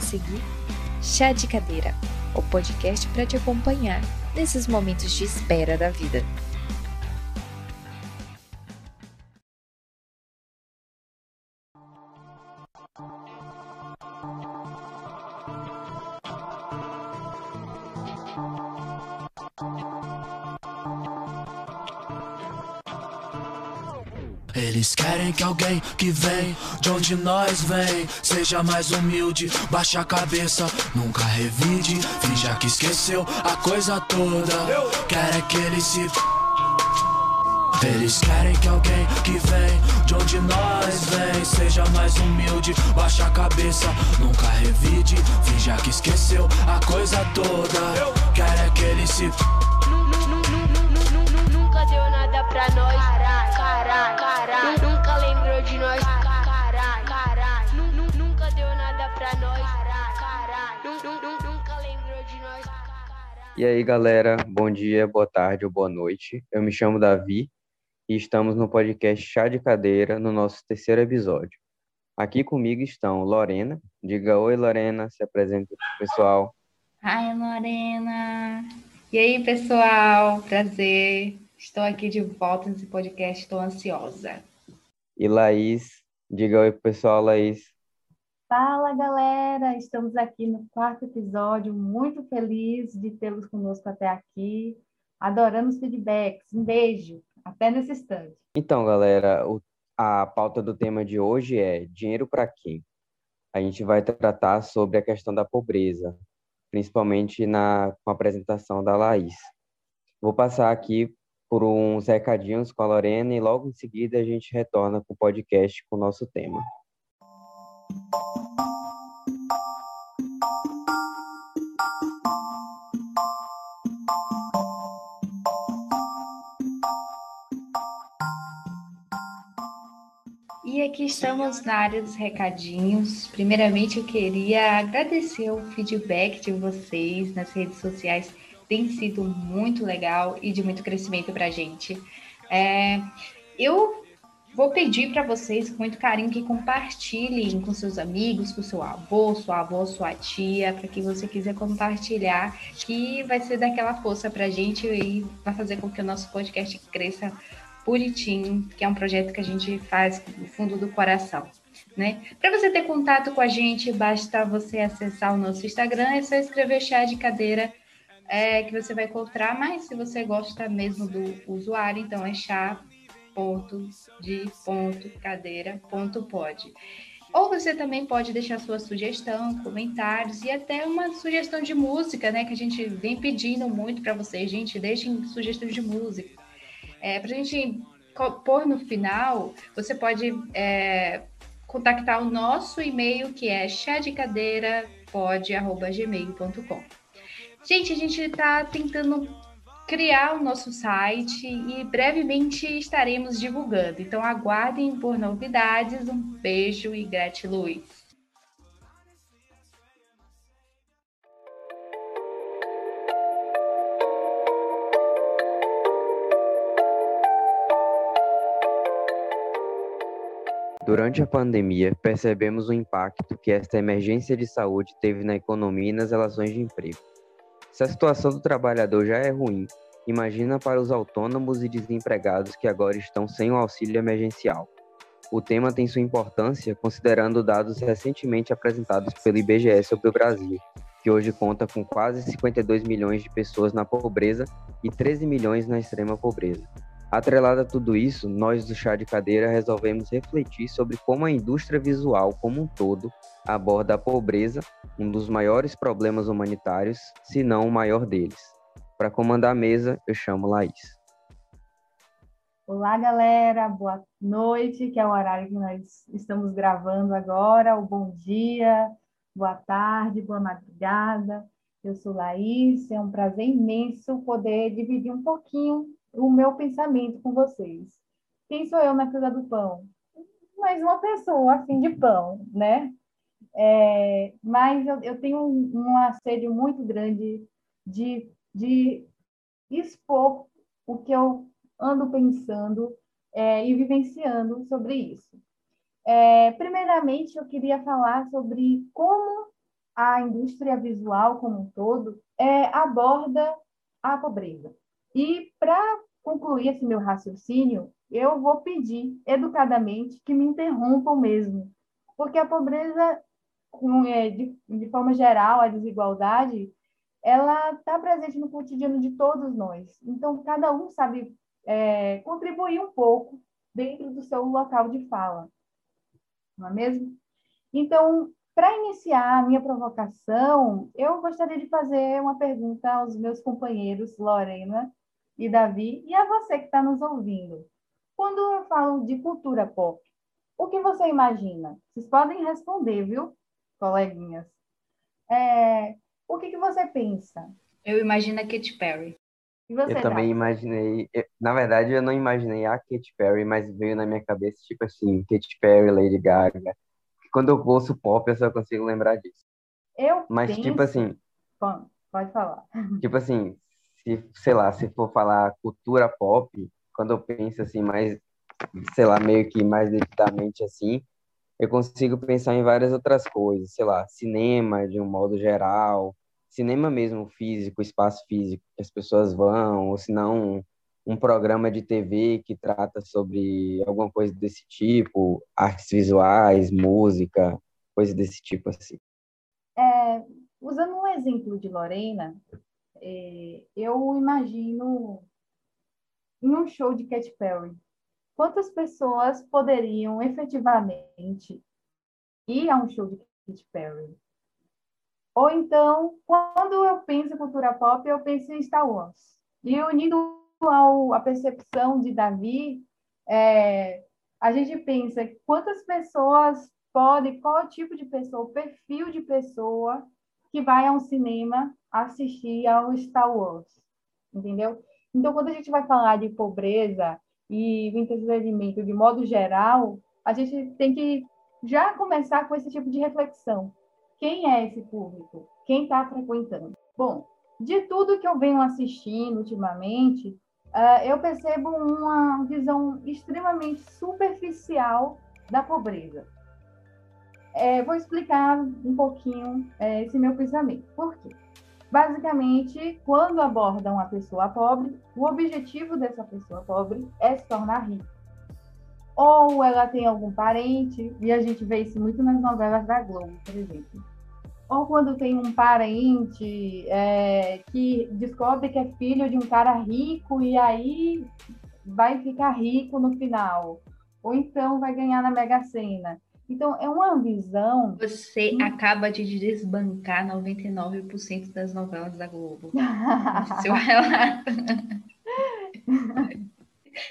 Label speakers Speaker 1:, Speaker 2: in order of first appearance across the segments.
Speaker 1: seguir Chá de Cadeira, o podcast para te acompanhar nesses momentos de espera da vida.
Speaker 2: Alguém que vem de onde nós vem. Seja mais humilde, baixa a cabeça, nunca revide, finja que esqueceu a coisa toda. Querem que ele se eles querem que alguém que vem de onde nós vem. Seja mais humilde, baixa a cabeça, nunca revide, finja que esqueceu a coisa toda. Querem que ele se
Speaker 3: Nunca deu nada pra nós,
Speaker 4: E aí, galera, bom dia, boa tarde ou boa noite. Eu me chamo Davi e estamos no podcast Chá de Cadeira, no nosso terceiro episódio. Aqui comigo estão Lorena. Diga oi, Lorena, se apresenta pro pessoal.
Speaker 5: Ai, Lorena! E aí, pessoal? Prazer. Estou aqui de volta nesse podcast, estou ansiosa.
Speaker 4: E Laís. Diga oi pro pessoal, Laís.
Speaker 6: Fala, galera! Estamos aqui no quarto episódio, muito feliz de tê-los conosco até aqui, adorando os feedbacks. Um beijo, até nesse instante.
Speaker 4: Então, galera, o- a pauta do tema de hoje é dinheiro para quem? A gente vai tratar sobre a questão da pobreza, principalmente na, com a apresentação da Laís. Vou passar aqui por uns recadinhos com a Lorena e logo em seguida a gente retorna com o podcast com o nosso tema.
Speaker 5: Aqui estamos na área dos recadinhos. Primeiramente, eu queria agradecer o feedback de vocês nas redes sociais. Tem sido muito legal e de muito crescimento para a gente. É, eu vou pedir para vocês, com muito carinho, que compartilhem com seus amigos, com seu avô, sua avó, sua tia, para que você quiser compartilhar, que vai ser daquela força para a gente e vai fazer com que o nosso podcast cresça bonitinho, que é um projeto que a gente faz do fundo do coração. Né? Para você ter contato com a gente, basta você acessar o nosso Instagram, é só escrever chá de cadeira é, que você vai encontrar, mas se você gosta mesmo do usuário, então é chá ponto de ponto cadeira ponto pode. Ou você também pode deixar sua sugestão, comentários e até uma sugestão de música, né? Que a gente vem pedindo muito para vocês, gente, deixem sugestões de música. É, para a gente pôr no final, você pode é, contactar o nosso e-mail que é chadecadeirapod.gmail.com. Gente, a gente está tentando criar o nosso site e brevemente estaremos divulgando. Então aguardem por novidades. Um beijo e gratiluz.
Speaker 4: Durante a pandemia, percebemos o impacto que esta emergência de saúde teve na economia e nas relações de emprego. Se a situação do trabalhador já é ruim, imagina para os autônomos e desempregados que agora estão sem o auxílio emergencial. O tema tem sua importância considerando dados recentemente apresentados pelo IBGE sobre o Brasil, que hoje conta com quase 52 milhões de pessoas na pobreza e 13 milhões na extrema pobreza. Atrelado a tudo isso, nós do Chá de Cadeira resolvemos refletir sobre como a indústria visual como um todo aborda a pobreza, um dos maiores problemas humanitários, se não o maior deles. Para comandar a mesa, eu chamo Laís.
Speaker 6: Olá, galera, boa noite, que é o horário que nós estamos gravando agora, o bom dia, boa tarde, boa madrugada. Eu sou Laís, é um prazer imenso poder dividir um pouquinho o meu pensamento com vocês. Quem sou eu na fila do pão? Mais uma pessoa afim de pão, né? É, mas eu, eu tenho um assédio muito grande de, de expor o que eu ando pensando é, e vivenciando sobre isso. É, primeiramente, eu queria falar sobre como a indústria visual como um todo é, aborda a pobreza. E para concluir esse meu raciocínio, eu vou pedir educadamente que me interrompam mesmo, porque a pobreza, é, de, forma geral, a desigualdade, ela está presente no cotidiano de todos nós. Então, cada um sabe é, contribuir um pouco dentro do seu local de fala, não é mesmo? Então, para iniciar a minha provocação, eu gostaria de fazer uma pergunta aos meus companheiros Lorena e Davi e a você que está nos ouvindo. Quando eu falo de cultura pop, o que você imagina? Vocês podem responder, viu, coleguinhas? É, o que, que você pensa?
Speaker 5: Eu imagino a Katy Perry.
Speaker 4: Você, eu também imaginei, eu, na verdade eu não imaginei a Katy Perry, mas veio na minha cabeça tipo assim, Katy Perry, Lady Gaga. Quando eu ouço pop, eu só consigo lembrar disso.
Speaker 6: Eu
Speaker 4: Mas
Speaker 6: penso...
Speaker 4: tipo assim,
Speaker 6: Bom, pode falar.
Speaker 4: Tipo assim, se sei lá, se for falar cultura pop, quando eu penso assim, mais, sei lá, meio que mais devidamente assim, eu consigo pensar em várias outras coisas, sei lá, cinema de um modo geral, cinema mesmo físico, espaço físico que as pessoas vão, ou se não um programa de TV que trata sobre alguma coisa desse tipo, artes visuais, música, coisa desse tipo assim.
Speaker 6: É, usando um exemplo de Lorena, é, eu imagino em um show de Katy Perry, quantas pessoas poderiam efetivamente ir a um show de Katy Perry? Ou então, quando eu penso em cultura pop, eu penso em Star Wars. E unindo ao, a percepção de Davi, é, a gente pensa quantas pessoas podem, qual é o tipo de pessoa, o perfil de pessoa que vai ao cinema assistir ao Star Wars, entendeu? Então, quando a gente vai falar de pobreza e entretenimento de modo geral, a gente tem que já começar com esse tipo de reflexão. Quem é esse público? Quem está frequentando? Bom, de tudo que eu venho assistindo ultimamente, uh, eu percebo uma visão extremamente superficial da pobreza. É, vou explicar um pouquinho é, esse meu pensamento. Por quê? Basicamente, quando abordam uma pessoa pobre, o objetivo dessa pessoa pobre é se tornar rica. Ou ela tem algum parente, e a gente vê isso muito nas novelas da Globo, por exemplo. Ou quando tem um parente é, que descobre que é filho de um cara rico e aí vai ficar rico no final. Ou então vai ganhar na Mega Sena. Então, é uma visão.
Speaker 5: Você acaba de desbancar 99% das novelas da Globo. seu relato.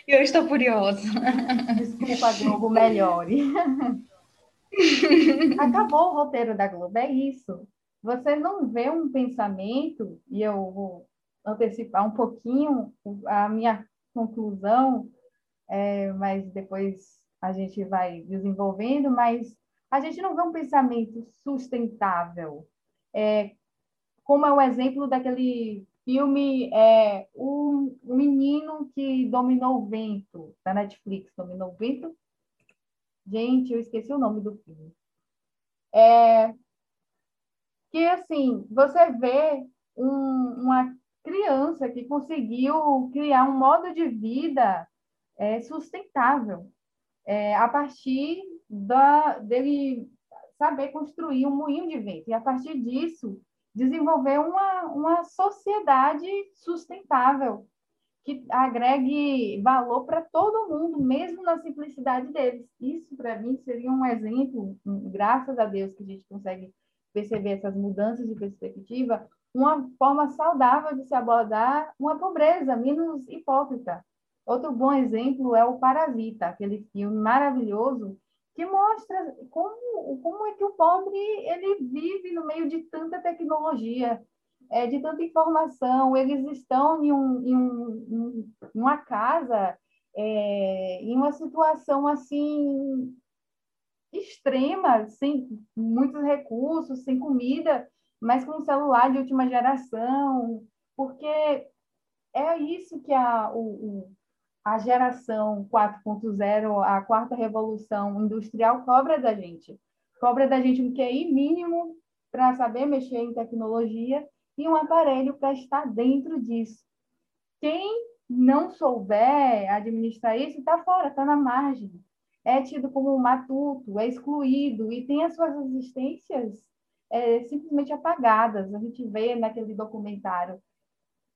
Speaker 5: E eu estou furiosa.
Speaker 6: Desculpa, Globo, melhore. Acabou o roteiro da Globo, é isso. Você não vê um pensamento, e eu vou antecipar um pouquinho a minha conclusão, é, mas depois a gente vai desenvolvendo, mas a gente não vê um pensamento sustentável. É, como é o exemplo daquele filme é, o, o Menino que Dominou o Vento, da Netflix, Dominou o Vento? Gente, eu esqueci o nome do filme. É, que, assim, você vê um, uma criança que conseguiu criar um modo de vida é, sustentável é, a partir da, dele saber construir um moinho de vento. E a partir disso, desenvolver uma, uma sociedade sustentável que agregue valor para todo mundo, mesmo na simplicidade deles. Isso, para mim, seria um exemplo, graças a Deus, que a gente consegue perceber essas mudanças de perspectiva, uma forma saudável de se abordar uma pobreza menos hipócrita. Outro bom exemplo é o Parasita, aquele filme maravilhoso que mostra como, como é que o pobre ele vive no meio de tanta tecnologia, é, de tanta informação. Eles estão em, um, em, um, uma casa, é, em uma situação assim extrema, sem muitos recursos, sem comida, mas com um celular de última geração, porque é isso que a, o, a geração 4.0, a quarta revolução industrial, cobra da gente. Cobra da gente um QI mínimo para saber mexer em tecnologia e um aparelho para estar dentro disso. Quem não souber administrar isso está fora, está na margem. É tido como matuto, é excluído e tem as suas existências é, simplesmente apagadas. A gente vê naquele documentário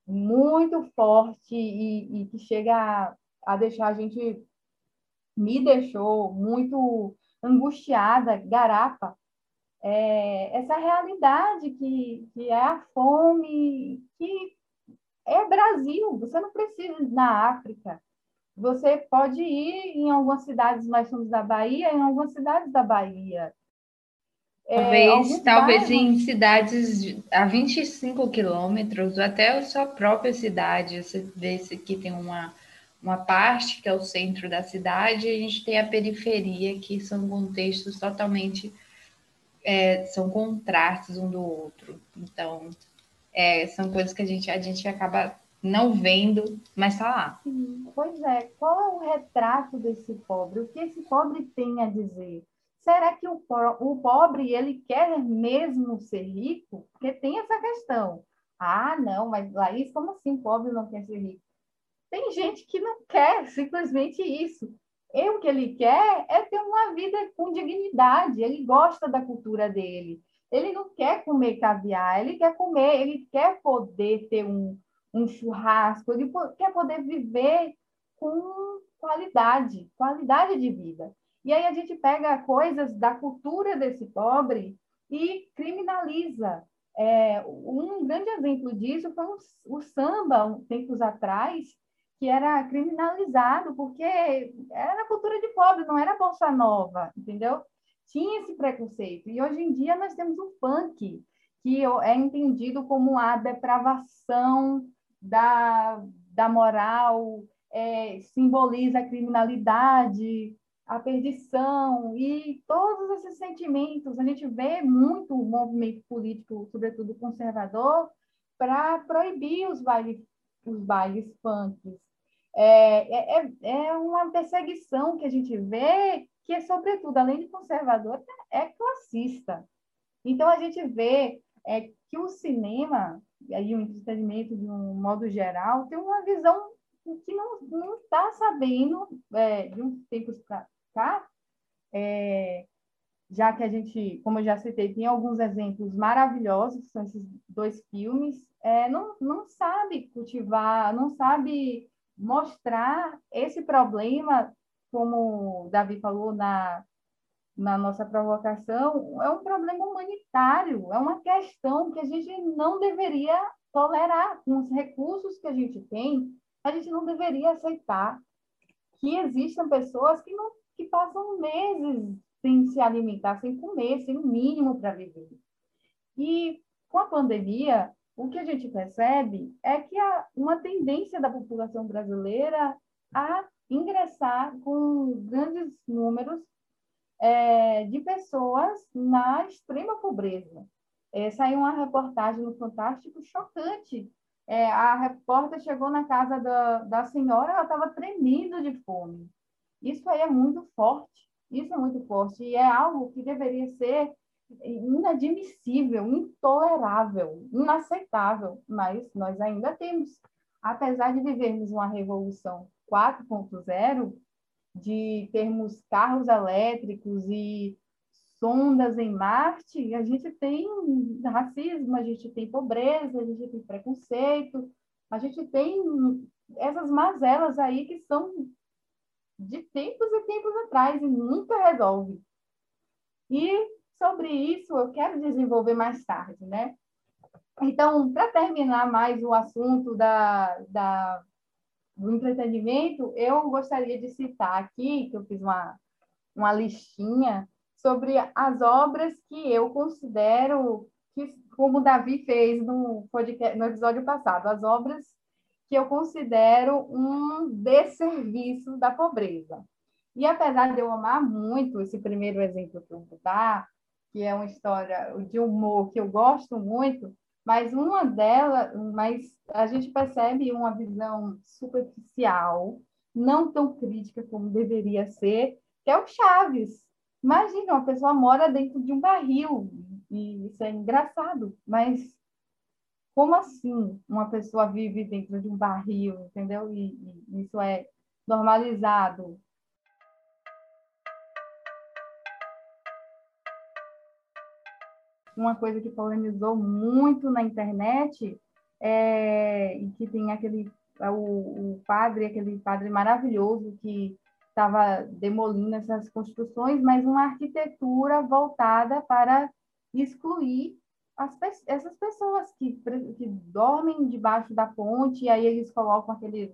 Speaker 6: muito forte e, e que chega a, a deixar a gente, me deixou muito angustiada, garapa, é, essa realidade que, que é a fome, que é Brasil, você não precisa ir na África. Você pode ir em algumas cidades mais fundos da Bahia, em algumas cidades da Bahia.
Speaker 5: Talvez, é, talvez bairros... em cidades a 25 quilômetros, até a sua própria cidade. Você vê que tem uma, uma parte que é o centro da cidade, e a gente tem a periferia, que são contextos totalmente. É, são contrastes um do outro. Então, é, são coisas que a gente, a gente acaba não vendo, mas está lá.
Speaker 6: Sim, pois é. Qual é o retrato desse pobre? O que esse pobre tem a dizer? Será que o, o pobre ele quer mesmo ser rico? Porque tem essa questão. Ah, não, mas Laís, como assim pobre não quer ser rico? Tem gente que não quer simplesmente isso. E o que ele quer é ter uma vida com dignidade. Ele gosta da cultura dele. Ele não quer comer caviar, ele quer comer, ele quer poder ter um, um churrasco, ele quer poder viver com qualidade, qualidade de vida. E aí a gente pega coisas da cultura desse pobre e criminaliza. É, um grande exemplo disso foi o, o samba, tempos atrás, que era criminalizado porque era cultura de pobre, não era bolsa nova, entendeu? Tinha esse preconceito. E hoje em dia nós temos o funk, que é entendido como a depravação da, da moral, é, simboliza a criminalidade, a perdição e todos esses sentimentos. A gente vê muito o movimento político, sobretudo conservador, para proibir os bailes, os bailes punks. É, é, é uma perseguição que a gente vê que, é, sobretudo, além de conservador, é classista. Então, a gente vê é, que o cinema, e o entretenimento de um modo geral, tem uma visão que não está sabendo, é, de uns tempos cá, é, já que a gente, como eu já citei, tem alguns exemplos maravilhosos, são esses dois filmes, é, não, não sabe cultivar, não sabe mostrar esse problema, como o Davi falou na, na nossa provocação, é um problema humanitário, é uma questão que a gente não deveria tolerar. Com os recursos que a gente tem, a gente não deveria aceitar que existam pessoas que não que passam meses sem se alimentar, sem comer, sem o mínimo para viver. E com a pandemia, o que a gente percebe é que há uma tendência da população brasileira a ingressar com grandes números é, de pessoas na extrema pobreza. É, saiu uma reportagem no Fantástico chocante. É, a repórter chegou na casa da, da senhora, ela estava tremendo de fome. Isso aí é muito forte, isso é muito forte, e é algo que deveria ser inadmissível, intolerável, inaceitável, mas nós ainda temos. Apesar de vivermos uma revolução 4.0, de termos carros elétricos e sondas em Marte, a gente tem racismo, a gente tem pobreza, a gente tem preconceito, a gente tem essas mazelas aí que são de tempos e tempos atrás e nunca resolve. E sobre isso eu quero desenvolver mais tarde, né? Então, para terminar mais o assunto da, da, do entretenimento, eu gostaria de citar aqui, que eu fiz uma, uma listinha sobre as obras que eu considero que, como o Davi fez no, podcast, no episódio passado, as obras que eu considero um desserviço da pobreza. E apesar de eu amar muito esse primeiro exemplo que eu vou dar, que é uma história de humor que eu gosto muito, mas uma delas, mas a gente percebe uma visão superficial, não tão crítica como deveria ser, que é o Chaves. Imagina, uma pessoa mora dentro de um barril, e isso é engraçado, mas como assim uma pessoa vive dentro de um barril, entendeu? E, e isso é normalizado. Uma coisa que polemizou muito na internet é, e que tem aquele o, o padre, aquele padre maravilhoso que estava demolindo essas construções, mas uma arquitetura voltada para excluir as, essas pessoas que, que dormem debaixo da ponte, e aí eles colocam aqueles,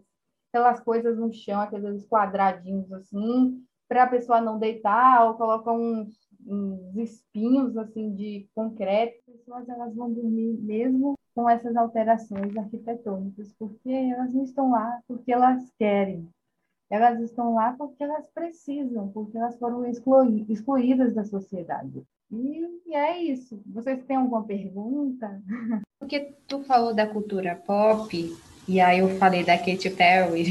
Speaker 6: aquelas coisas no chão, aqueles quadradinhos assim, para a pessoa não deitar, ou colocam uns, uns espinhos assim de concreto. As pessoas elas vão dormir mesmo com essas alterações arquitetônicas, porque elas não estão lá porque elas querem, elas estão lá porque elas precisam, porque elas foram excluídas da sociedade. E, é isso. Vocês têm alguma pergunta?
Speaker 5: Porque tu falou da cultura pop, e aí eu falei da Katy Perry,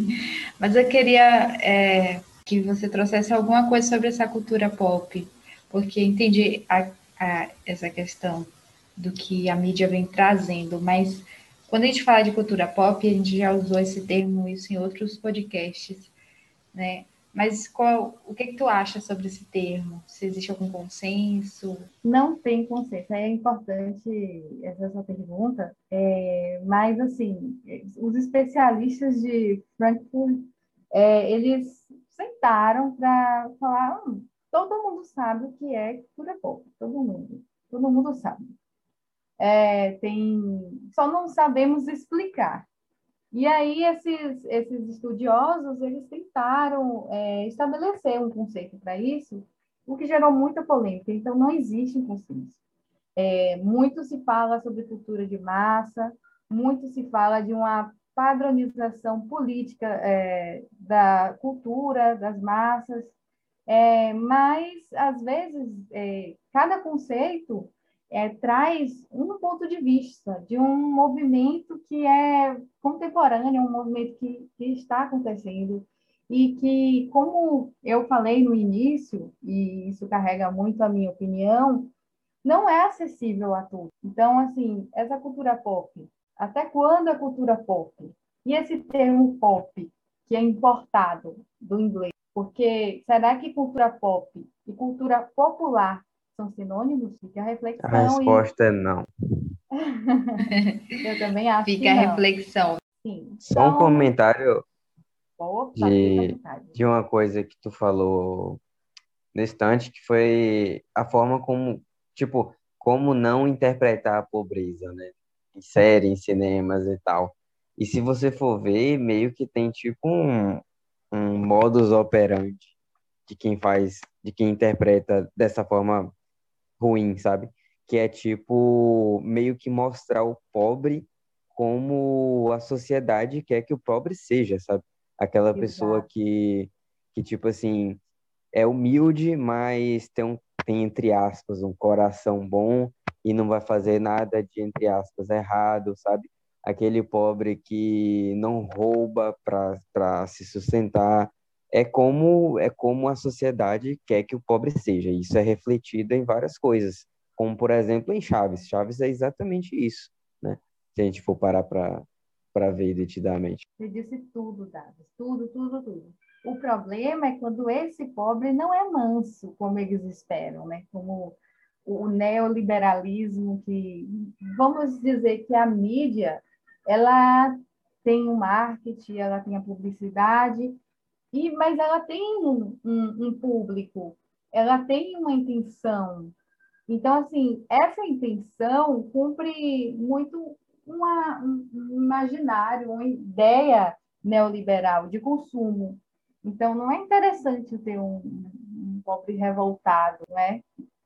Speaker 5: mas eu queria é, que você trouxesse alguma coisa sobre essa cultura pop, porque entendi a, a, essa questão do que a mídia vem trazendo, mas quando a gente fala de cultura pop, a gente já usou esse termo isso em outros podcasts, né? Mas qual, o que, que tu acha sobre esse termo? Se existe algum consenso?
Speaker 6: Não tem consenso. É importante essa pergunta, é, mas assim, os especialistas de Frankfurt, é, eles sentaram para falar, hum, todo mundo sabe o que é cultura pop, todo mundo, todo mundo sabe é, tem, só não sabemos explicar. E aí esses, esses estudiosos eles tentaram é, estabelecer um conceito para isso, o que gerou muita polêmica. Então não existe um consenso. É, muito se fala sobre cultura de massa, muito se fala de uma padronização política é, da cultura das massas, é, mas às vezes é, cada conceito é, traz um ponto de vista de um movimento que é contemporâneo, um movimento que, que está acontecendo e que, como eu falei no início, e isso carrega muito a minha opinião, não é acessível a todos. Então, assim, essa cultura pop, até quando a cultura pop? E esse termo pop, que é importado do inglês, porque será que cultura pop e cultura popular são sinônimos? Fica a reflexão.
Speaker 4: A resposta
Speaker 6: e...
Speaker 4: é não.
Speaker 6: Eu também acho
Speaker 5: Fica a reflexão.
Speaker 6: Sim.
Speaker 4: Só um comentário
Speaker 6: Opa,
Speaker 4: de, de uma coisa que tu falou no instante, que foi a forma como, tipo, como não interpretar a pobreza, né? Em série, em cinemas e tal. E se você for ver, meio que tem tipo um, um modus operandi de quem faz, de quem interpreta dessa forma ruim, sabe? Que é tipo meio que mostrar o pobre como a sociedade quer que o pobre seja, sabe? Aquela Exato. pessoa que, que tipo assim, é humilde, mas tem um tem entre aspas um coração bom e não vai fazer nada de entre aspas errado, sabe? Aquele pobre que não rouba para se sustentar, é como é como a sociedade quer que o pobre seja. Isso é refletido em várias coisas, como por exemplo em Chaves. Chaves é exatamente isso, né? Se a gente for parar para ver detidamente.
Speaker 6: Você disse tudo, Dados, tudo, tudo, tudo. O problema é quando esse pobre não é manso, como eles esperam, né? Como o neoliberalismo que vamos dizer que a mídia ela tem o marketing, ela tem a publicidade e, mas ela tem um, um, um público, ela tem uma intenção. Então, assim, essa intenção cumpre muito uma, um imaginário, uma ideia neoliberal de consumo. Então, não é interessante ter um, um pobre revoltado, né?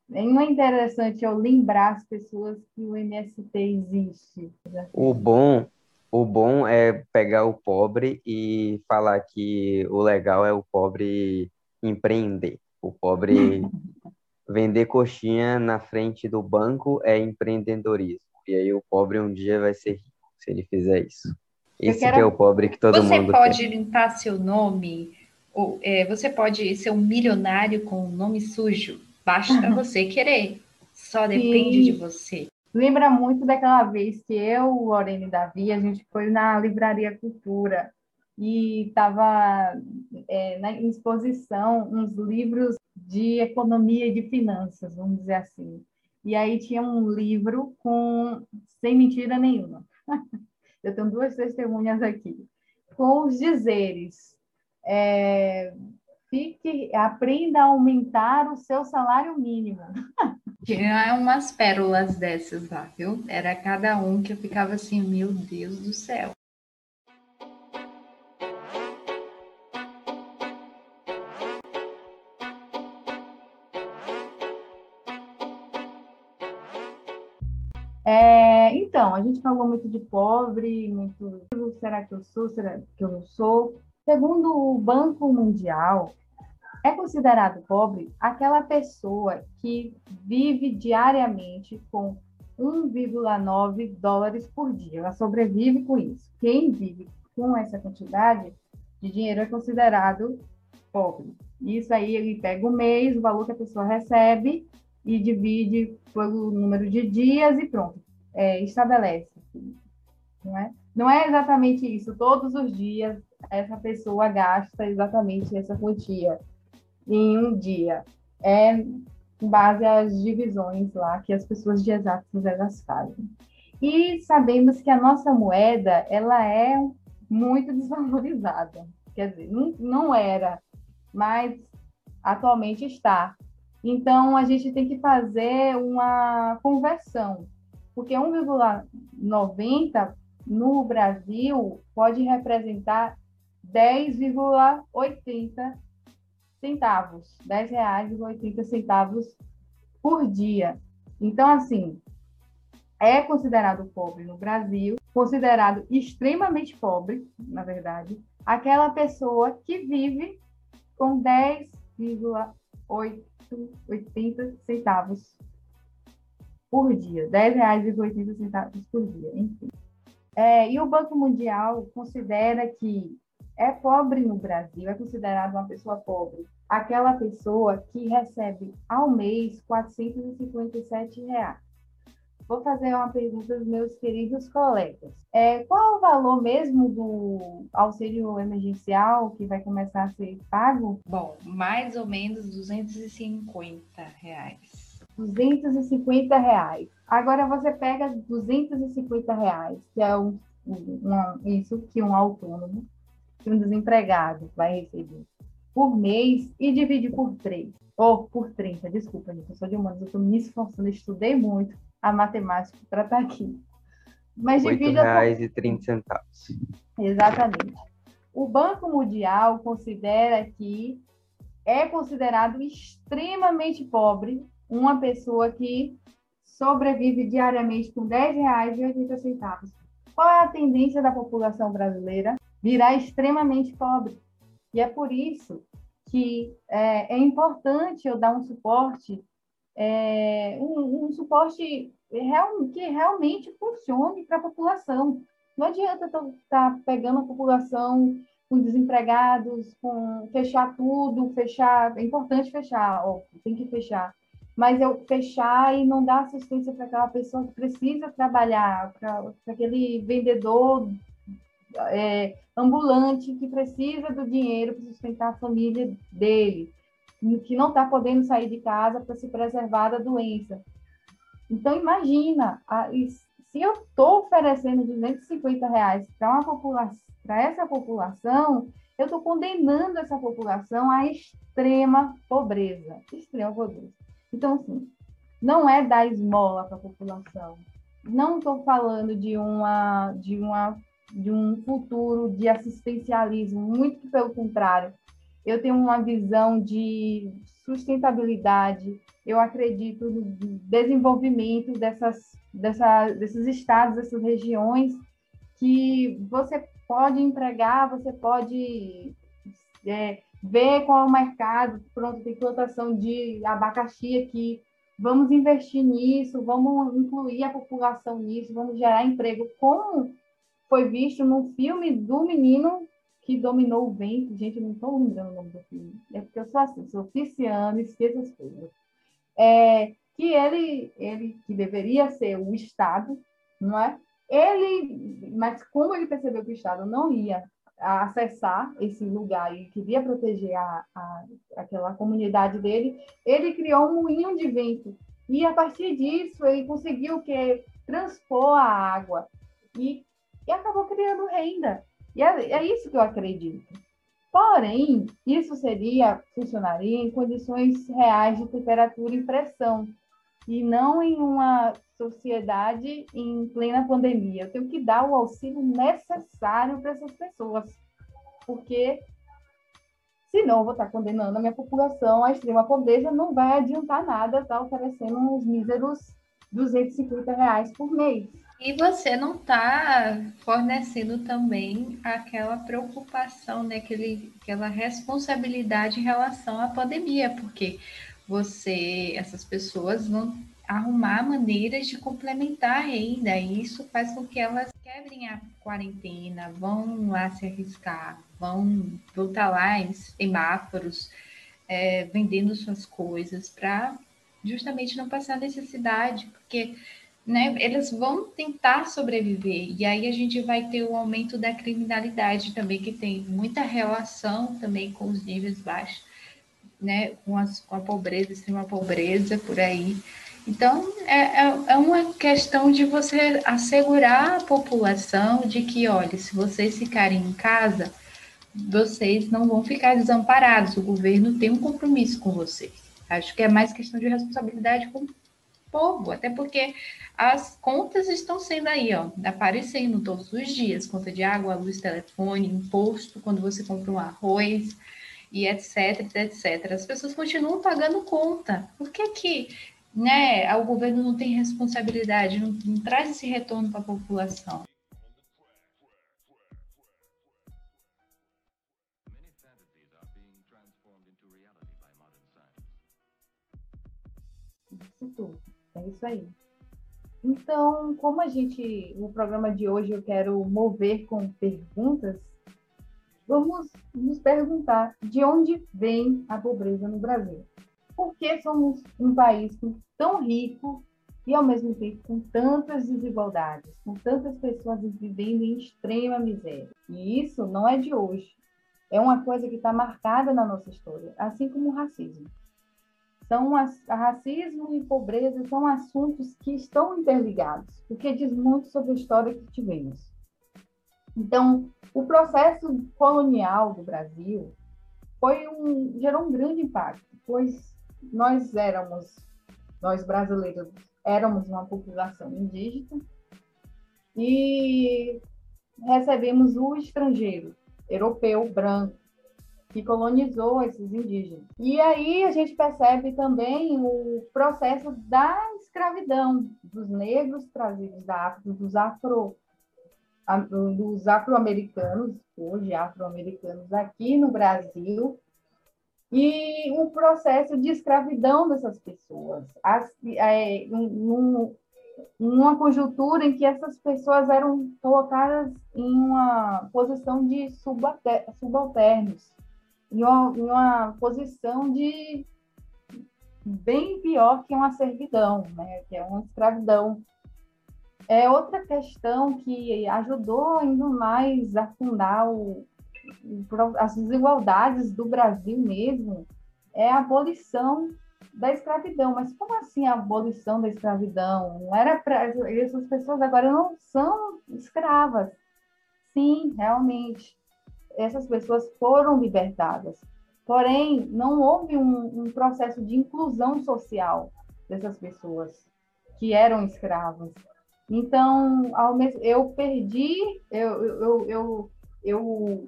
Speaker 6: Não é interessante eu lembrar as pessoas que o MST existe.
Speaker 4: O bom o bom é pegar o pobre e falar que o legal é o pobre empreender. O pobre vender coxinha na frente do banco é empreendedorismo. E aí o pobre um dia vai ser rico se ele fizer isso. Esse quero... é o pobre que todo
Speaker 5: você
Speaker 4: mundo
Speaker 5: Você pode limpar seu nome, ou, é, você pode ser um milionário com um nome sujo. Basta você querer. Só depende de você.
Speaker 6: Lembra muito daquela vez que eu, o Lorena e Davi, a gente foi na Livraria Cultura e estava é, na exposição uns livros de economia e de finanças, vamos dizer assim. E aí tinha um livro com, sem mentira nenhuma, eu tenho duas testemunhas aqui, com os dizeres. É, fique, aprenda a aumentar o seu salário mínimo.
Speaker 5: Tinha umas pérolas dessas lá, viu? Era cada um que eu ficava assim, meu Deus do céu.
Speaker 6: É, então, a gente falou muito de pobre, muito será que eu sou, será que eu não sou? Segundo o Banco Mundial, é considerado pobre aquela pessoa que vive diariamente com 1,9 dólares por dia. Ela sobrevive com isso. Quem vive com essa quantidade de dinheiro é considerado pobre. Isso aí ele pega o mês, o valor que a pessoa recebe e divide pelo número de dias e pronto, é, estabelece. Não é? não é exatamente isso. Todos os dias essa pessoa gasta exatamente essa quantia em um dia. É com base às divisões lá que as pessoas de exatos elas fazem. E sabemos que a nossa moeda ela é muito desvalorizada. Quer dizer, não, não era, mas atualmente está. Então, a gente tem que fazer uma conversão, porque 1,90 no Brasil pode representar 10,80 centavos, R$ 10,80 por dia. Então, assim, é considerado pobre no Brasil, considerado extremamente pobre, na verdade, aquela pessoa que vive com 10,80 centavos por dia, R$ 10,80 por dia, enfim. É, e o Banco Mundial considera que é pobre no Brasil, é considerado uma pessoa pobre aquela pessoa que recebe ao mês 457 reais. Vou fazer uma pergunta aos meus queridos colegas. É, qual o valor mesmo do auxílio emergencial que vai começar a ser pago?
Speaker 5: Bom, mais ou menos 250 reais.
Speaker 6: 250 reais. Agora você pega 250 reais, que é um, um, isso que um autônomo um desempregado vai receber por mês e divide por 3. Ou por 30, desculpa, gente, eu sou de humanos, eu estou me esforçando, estudei muito a matemática para estar aqui.
Speaker 4: Mas divide reais e 30 centavos.
Speaker 6: Exatamente. O Banco Mundial considera que é considerado extremamente pobre uma pessoa que sobrevive diariamente com R$ 10,80. Qual é a tendência da população brasileira? Virar extremamente pobre. E é por isso que é, é importante eu dar um suporte, é, um, um, suporte real, que realmente funcione para a população. Não adianta estar tá pegando a população com desempregados, com fechar tudo, fechar. É importante fechar, ó, tem que fechar. Mas eu fechar e não dar assistência para aquela pessoa que precisa trabalhar, para aquele vendedor é, ambulante que precisa do dinheiro para sustentar a família dele, que não está podendo sair de casa para se preservar da doença. Então, imagina, a, se eu estou oferecendo 250 reais para uma população, para essa população, eu estou condenando essa população à extrema pobreza, extrema pobreza. Então, assim, não é dar esmola para a população. Não estou falando de uma, de uma de um futuro de assistencialismo, muito pelo contrário. Eu tenho uma visão de sustentabilidade, eu acredito no desenvolvimento dessas, dessa, desses estados, dessas regiões, que você pode empregar, você pode é, ver qual é o mercado, pronto, tem plantação de abacaxi aqui, vamos investir nisso, vamos incluir a população nisso, vamos gerar emprego. Como foi visto no filme do menino que dominou o vento. Gente, eu não estou lembrando o nome do filme. É porque eu sou assim, sou oficiando, esqueço as coisas. É, que ele, ele que deveria ser o Estado, não é? Ele, mas como ele percebeu que o Estado não ia acessar esse lugar e queria proteger a, a, aquela comunidade dele, ele criou um moinho de vento. E a partir disso, ele conseguiu que transpor a água e, e acabou criando renda. E é, é isso que eu acredito. Porém, isso seria funcionaria em condições reais de temperatura e pressão e não em uma sociedade em plena pandemia. Eu tenho que dar o auxílio necessário para essas pessoas, porque senão eu vou estar condenando a minha população à extrema pobreza, não vai adiantar nada estar oferecendo uns míseros 250 reais por mês.
Speaker 5: E você não está fornecendo também aquela preocupação, né, aquele, aquela responsabilidade em relação à pandemia, porque você, essas pessoas vão arrumar maneiras de complementar a renda, e isso faz com que elas quebrem a quarentena, vão lá se arriscar, vão voltar lá em semáforos, é, vendendo suas coisas para justamente não passar necessidade, porque né, eles vão tentar sobreviver, e aí a gente vai ter o aumento da criminalidade também, que tem muita relação também com os níveis baixos né, com, as, com a pobreza, extrema pobreza por aí. Então, é, é, é uma questão de você assegurar a população de que, olha, se vocês ficarem em casa, vocês não vão ficar desamparados, o governo tem um compromisso com vocês. Acho que é mais questão de responsabilidade com povo, até porque as contas estão sendo aí, ó, aparecendo todos os dias, conta de água, luz, telefone, imposto, quando você compra um arroz, e etc, etc. As pessoas continuam pagando conta. Por que que né, o governo não tem responsabilidade, não, não traz esse retorno para a população?
Speaker 6: Isso tudo. É isso aí. Então, como a gente, no programa de hoje eu quero mover com perguntas, vamos nos perguntar de onde vem a pobreza no Brasil. Por que somos um país tão rico e, ao mesmo tempo, com tantas desigualdades, com tantas pessoas vivendo em extrema miséria? E isso não é de hoje. É uma coisa que está marcada na nossa história, assim como o racismo. São as, racismo e pobreza são assuntos que estão interligados, porque diz muito sobre a história que tivemos. Então, o processo colonial do Brasil foi um, gerou um grande impacto, pois nós éramos, nós brasileiros éramos uma população indígena e recebemos o estrangeiro, europeu, branco, que colonizou esses indígenas. E aí a gente percebe também o processo da escravidão dos negros trazidos da África, dos afro dos afro-americanos, hoje afro-americanos aqui no Brasil, e o processo de escravidão dessas pessoas, as, é, num, numa conjuntura em que essas pessoas eram colocadas em uma posição de subalternos, em uma, em uma posição de bem pior que uma servidão, né? que é uma escravidão é outra questão que ajudou ainda mais a fundar o, as desigualdades do Brasil mesmo é a abolição da escravidão. Mas como assim a abolição da escravidão? Não era para essas pessoas agora não são escravas. Sim, realmente, essas pessoas foram libertadas. Porém, não houve um, um processo de inclusão social dessas pessoas que eram escravas. Então, eu perdi, eu, eu, eu, eu,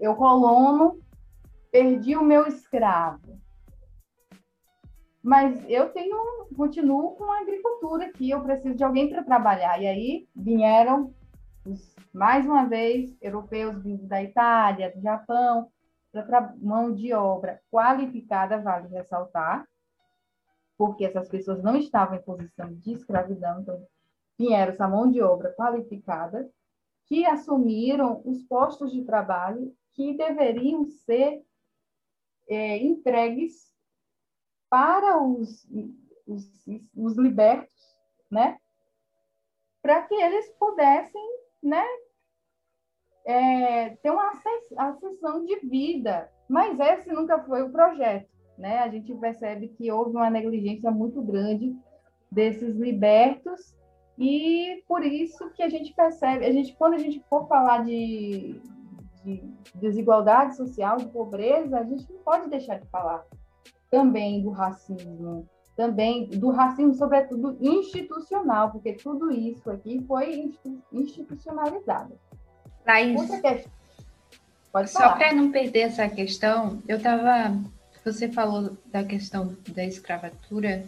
Speaker 6: eu colono, perdi o meu escravo. Mas eu tenho, continuo com a agricultura aqui, eu preciso de alguém para trabalhar. E aí vieram, mais uma vez, europeus vindos da Itália, do Japão, para mão de obra qualificada, vale ressaltar, porque essas pessoas não estavam em posição de escravidão, então vieram essa mão de obra qualificada que assumiram os postos de trabalho que deveriam ser é, entregues para os os, os libertos, né? Para que eles pudessem, né? É, ter uma ascensão de vida. Mas esse nunca foi o projeto, né? A gente percebe que houve uma negligência muito grande desses libertos e por isso que a gente percebe, a gente quando a gente for falar de, de desigualdade social, de pobreza, a gente não pode deixar de falar também do racismo, também do racismo, sobretudo institucional, porque tudo isso aqui foi institucionalizado.
Speaker 5: Laís, Pode só para não perder essa questão, eu estava. Você falou da questão da escravatura,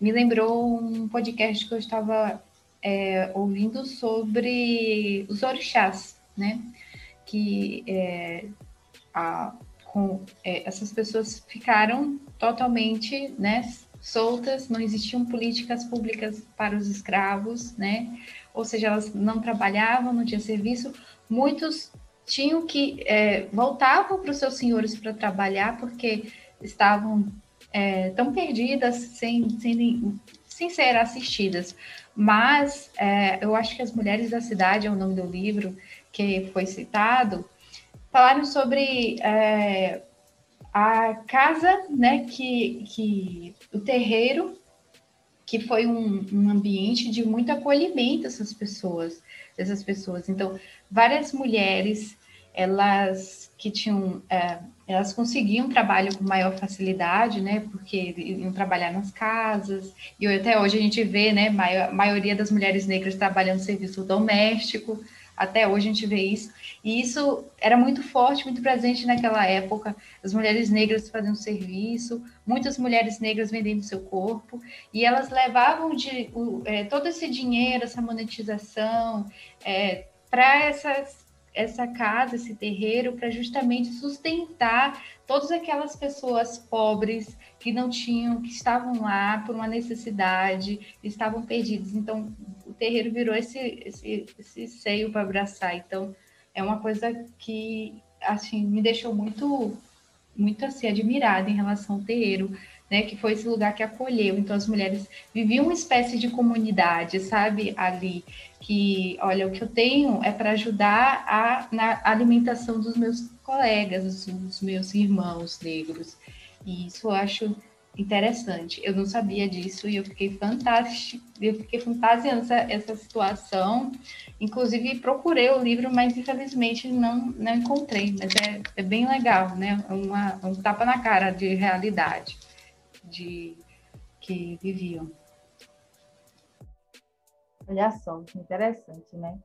Speaker 5: me lembrou um podcast que eu estava é, ouvindo sobre os orixás, né? Que é, a, com, é, essas pessoas ficaram totalmente né, soltas, não existiam políticas públicas para os escravos, né? Ou seja, elas não trabalhavam, não tinha serviço. Muitos tinham que é, voltavam para os seus senhores para trabalhar porque estavam é, tão perdidas sem, sem, sem ser assistidas. Mas é, eu acho que as mulheres da cidade é o nome do livro que foi citado falaram sobre é, a casa, né, que, que o terreiro, que foi um, um ambiente de muito acolhimento essas pessoas, dessas pessoas. Então, várias mulheres, elas que tinham, é, elas conseguiam trabalho com maior facilidade, né, porque iam trabalhar nas casas, e até hoje a gente vê, né, a maioria das mulheres negras trabalhando serviço doméstico, até hoje a gente vê isso. E isso era muito forte, muito presente naquela época. As mulheres negras fazendo serviço, muitas mulheres negras vendendo seu corpo, e elas levavam de, o, é, todo esse dinheiro, essa monetização, é, para essas essa casa, esse terreiro, para justamente sustentar todas aquelas pessoas pobres que não tinham, que estavam lá por uma necessidade, estavam perdidos. Então, o terreiro virou esse, esse, esse seio para abraçar. Então, é uma coisa que, assim, me deixou muito, muito, assim, admirada em relação ao terreiro, né, que foi esse lugar que acolheu. Então, as mulheres viviam uma espécie de comunidade, sabe, ali, que, olha, o que eu tenho é para ajudar a, na alimentação dos meus colegas, dos meus irmãos negros. E isso eu acho interessante. Eu não sabia disso e eu fiquei fantástica, eu fiquei fantasiando essa, essa situação. Inclusive procurei o livro, mas infelizmente não, não encontrei. Mas é, é bem legal, né? Uma, um tapa na cara de realidade de que viviam.
Speaker 6: Olha só, interessante, né?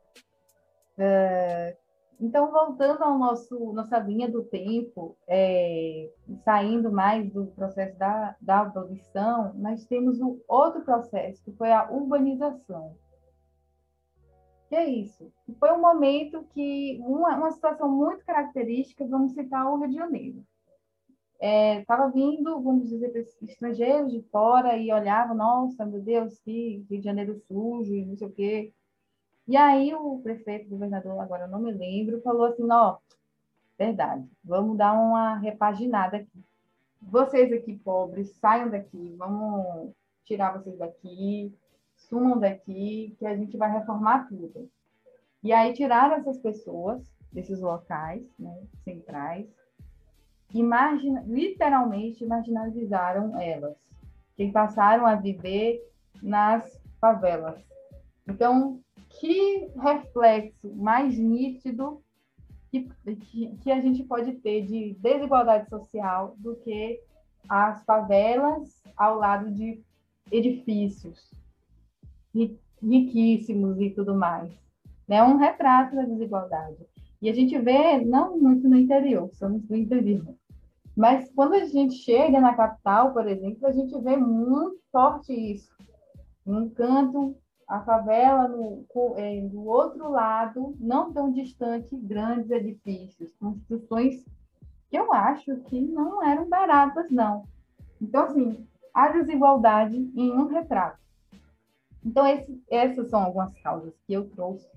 Speaker 6: Uh, então, voltando ao nosso nossa linha do tempo, é, saindo mais do processo da, da abolição, nós temos um outro processo, que foi a urbanização. Que é isso? Foi um momento que, uma, uma situação muito característica, vamos citar o Rio de Janeiro estava é, vindo, vamos dizer, estrangeiros de fora e olhavam, nossa, meu Deus, que Rio de Janeiro sujo e não sei o quê. E aí o prefeito, governador, agora não me lembro, falou assim, ó, verdade, vamos dar uma repaginada aqui. Vocês aqui pobres, saiam daqui, vamos tirar vocês daqui, sumam daqui, que a gente vai reformar tudo. E aí tiraram essas pessoas desses locais né, centrais, literalmente marginalizaram elas, que passaram a viver nas favelas. Então, que reflexo mais nítido que, que, que a gente pode ter de desigualdade social do que as favelas ao lado de edifícios riquíssimos e tudo mais. É um retrato da desigualdade. E a gente vê, não muito no interior, somos do interior, mas quando a gente chega na capital, por exemplo, a gente vê muito forte isso. Um canto, a favela, no, é, do outro lado, não tão distante, grandes edifícios, construções que eu acho que não eram baratas, não. Então, assim, a desigualdade em um retrato. Então, esse, essas são algumas causas que eu trouxe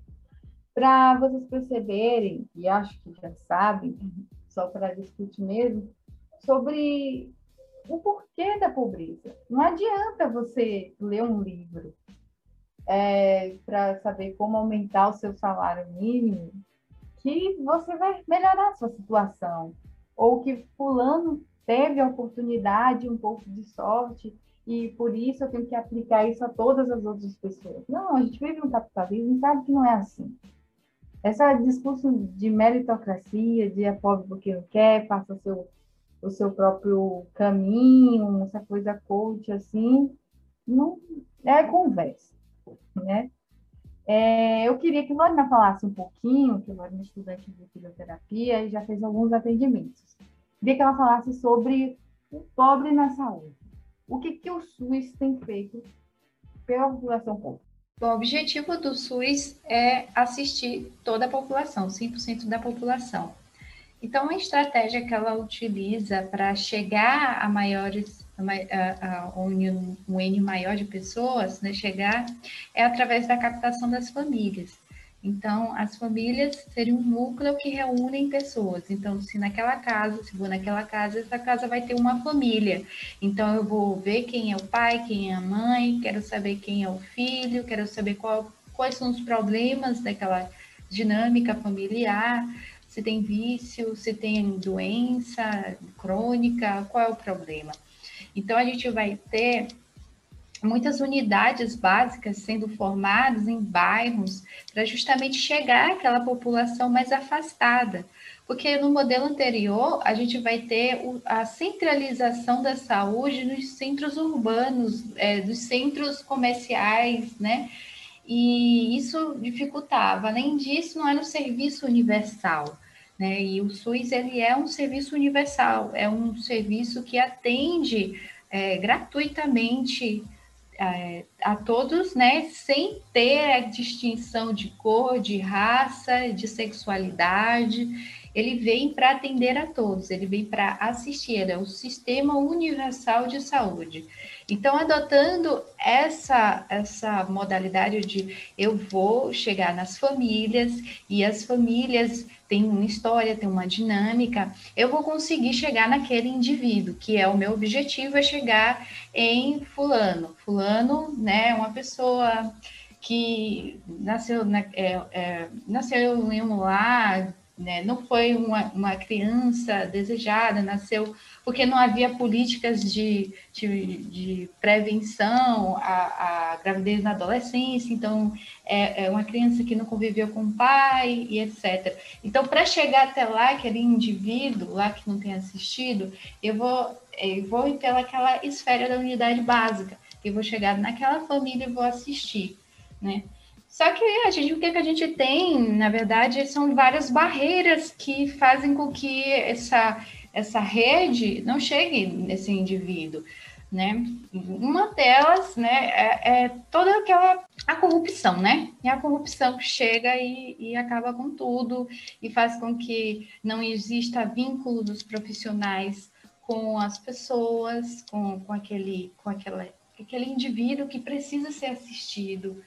Speaker 6: para vocês perceberem, e acho que já sabem, só para discutir mesmo, sobre o porquê da pobreza. Não adianta você ler um livro é, para saber como aumentar o seu salário mínimo, que você vai melhorar a sua situação. Ou que fulano teve a oportunidade, um pouco de sorte, e por isso eu tenho que aplicar isso a todas as outras pessoas. Não, a gente vive no capitalismo e sabe que não é assim. Essa discurso de meritocracia, de é pobre porque não quer, passa seu, o seu próprio caminho, essa coisa coach assim, não é conversa, né? É, eu queria que Lorena falasse um pouquinho, que Lorena é estudante de fisioterapia e já fez alguns atendimentos. Queria que ela falasse sobre o pobre na saúde. O que, que o SUS tem feito pela população pobre?
Speaker 5: O objetivo do SUS é assistir toda a população, 100% da população. Então, a estratégia que ela utiliza para chegar a maiores, a, a, um, um N maior de pessoas, né, chegar, é através da captação das famílias. Então, as famílias seriam um núcleo que reúnem pessoas. Então, se naquela casa, se vou naquela casa, essa casa vai ter uma família. Então, eu vou ver quem é o pai, quem é a mãe, quero saber quem é o filho, quero saber qual, quais são os problemas daquela dinâmica familiar, se tem vício, se tem doença crônica, qual é o problema. Então, a gente vai ter muitas unidades básicas sendo formadas em bairros para justamente chegar àquela população mais afastada. Porque no modelo anterior, a gente vai ter a centralização da saúde nos centros urbanos, é, dos centros comerciais, né? E isso dificultava. Além disso, não era um serviço universal. Né? E o SUS ele é um serviço universal, é um serviço que atende é, gratuitamente é, a todos, né, sem ter a distinção de cor, de raça, de sexualidade. Ele vem para atender a todos, ele vem para assistir, é o sistema universal de saúde. Então, adotando essa, essa modalidade de eu vou chegar nas famílias e as famílias têm uma história, têm uma dinâmica, eu vou conseguir chegar naquele indivíduo, que é o meu objetivo, é chegar em fulano. Fulano, né, uma pessoa que nasceu, na, é, é, nasceu em um lar né? Não foi uma, uma criança desejada, nasceu porque não havia políticas de, de, de prevenção à, à, gravidez na adolescência, então é, é, uma criança que não conviveu com o pai e etc. Então, para chegar até lá, aquele indivíduo lá que não tem assistido, eu vou, eu vou pelaquela esfera da unidade básica, eu vou chegar naquela família e vou assistir, né? Só que a gente, o que, que a gente tem, na verdade, são várias barreiras que fazem com que essa, essa rede não chegue nesse indivíduo. Né? Uma delas né, é, é, toda aquela a corrupção, né? E a corrupção chega e, e, acaba com tudo e faz com que não exista vínculo dos profissionais com as pessoas, com, com, aquele, com aquela, aquele indivíduo que precisa ser assistido,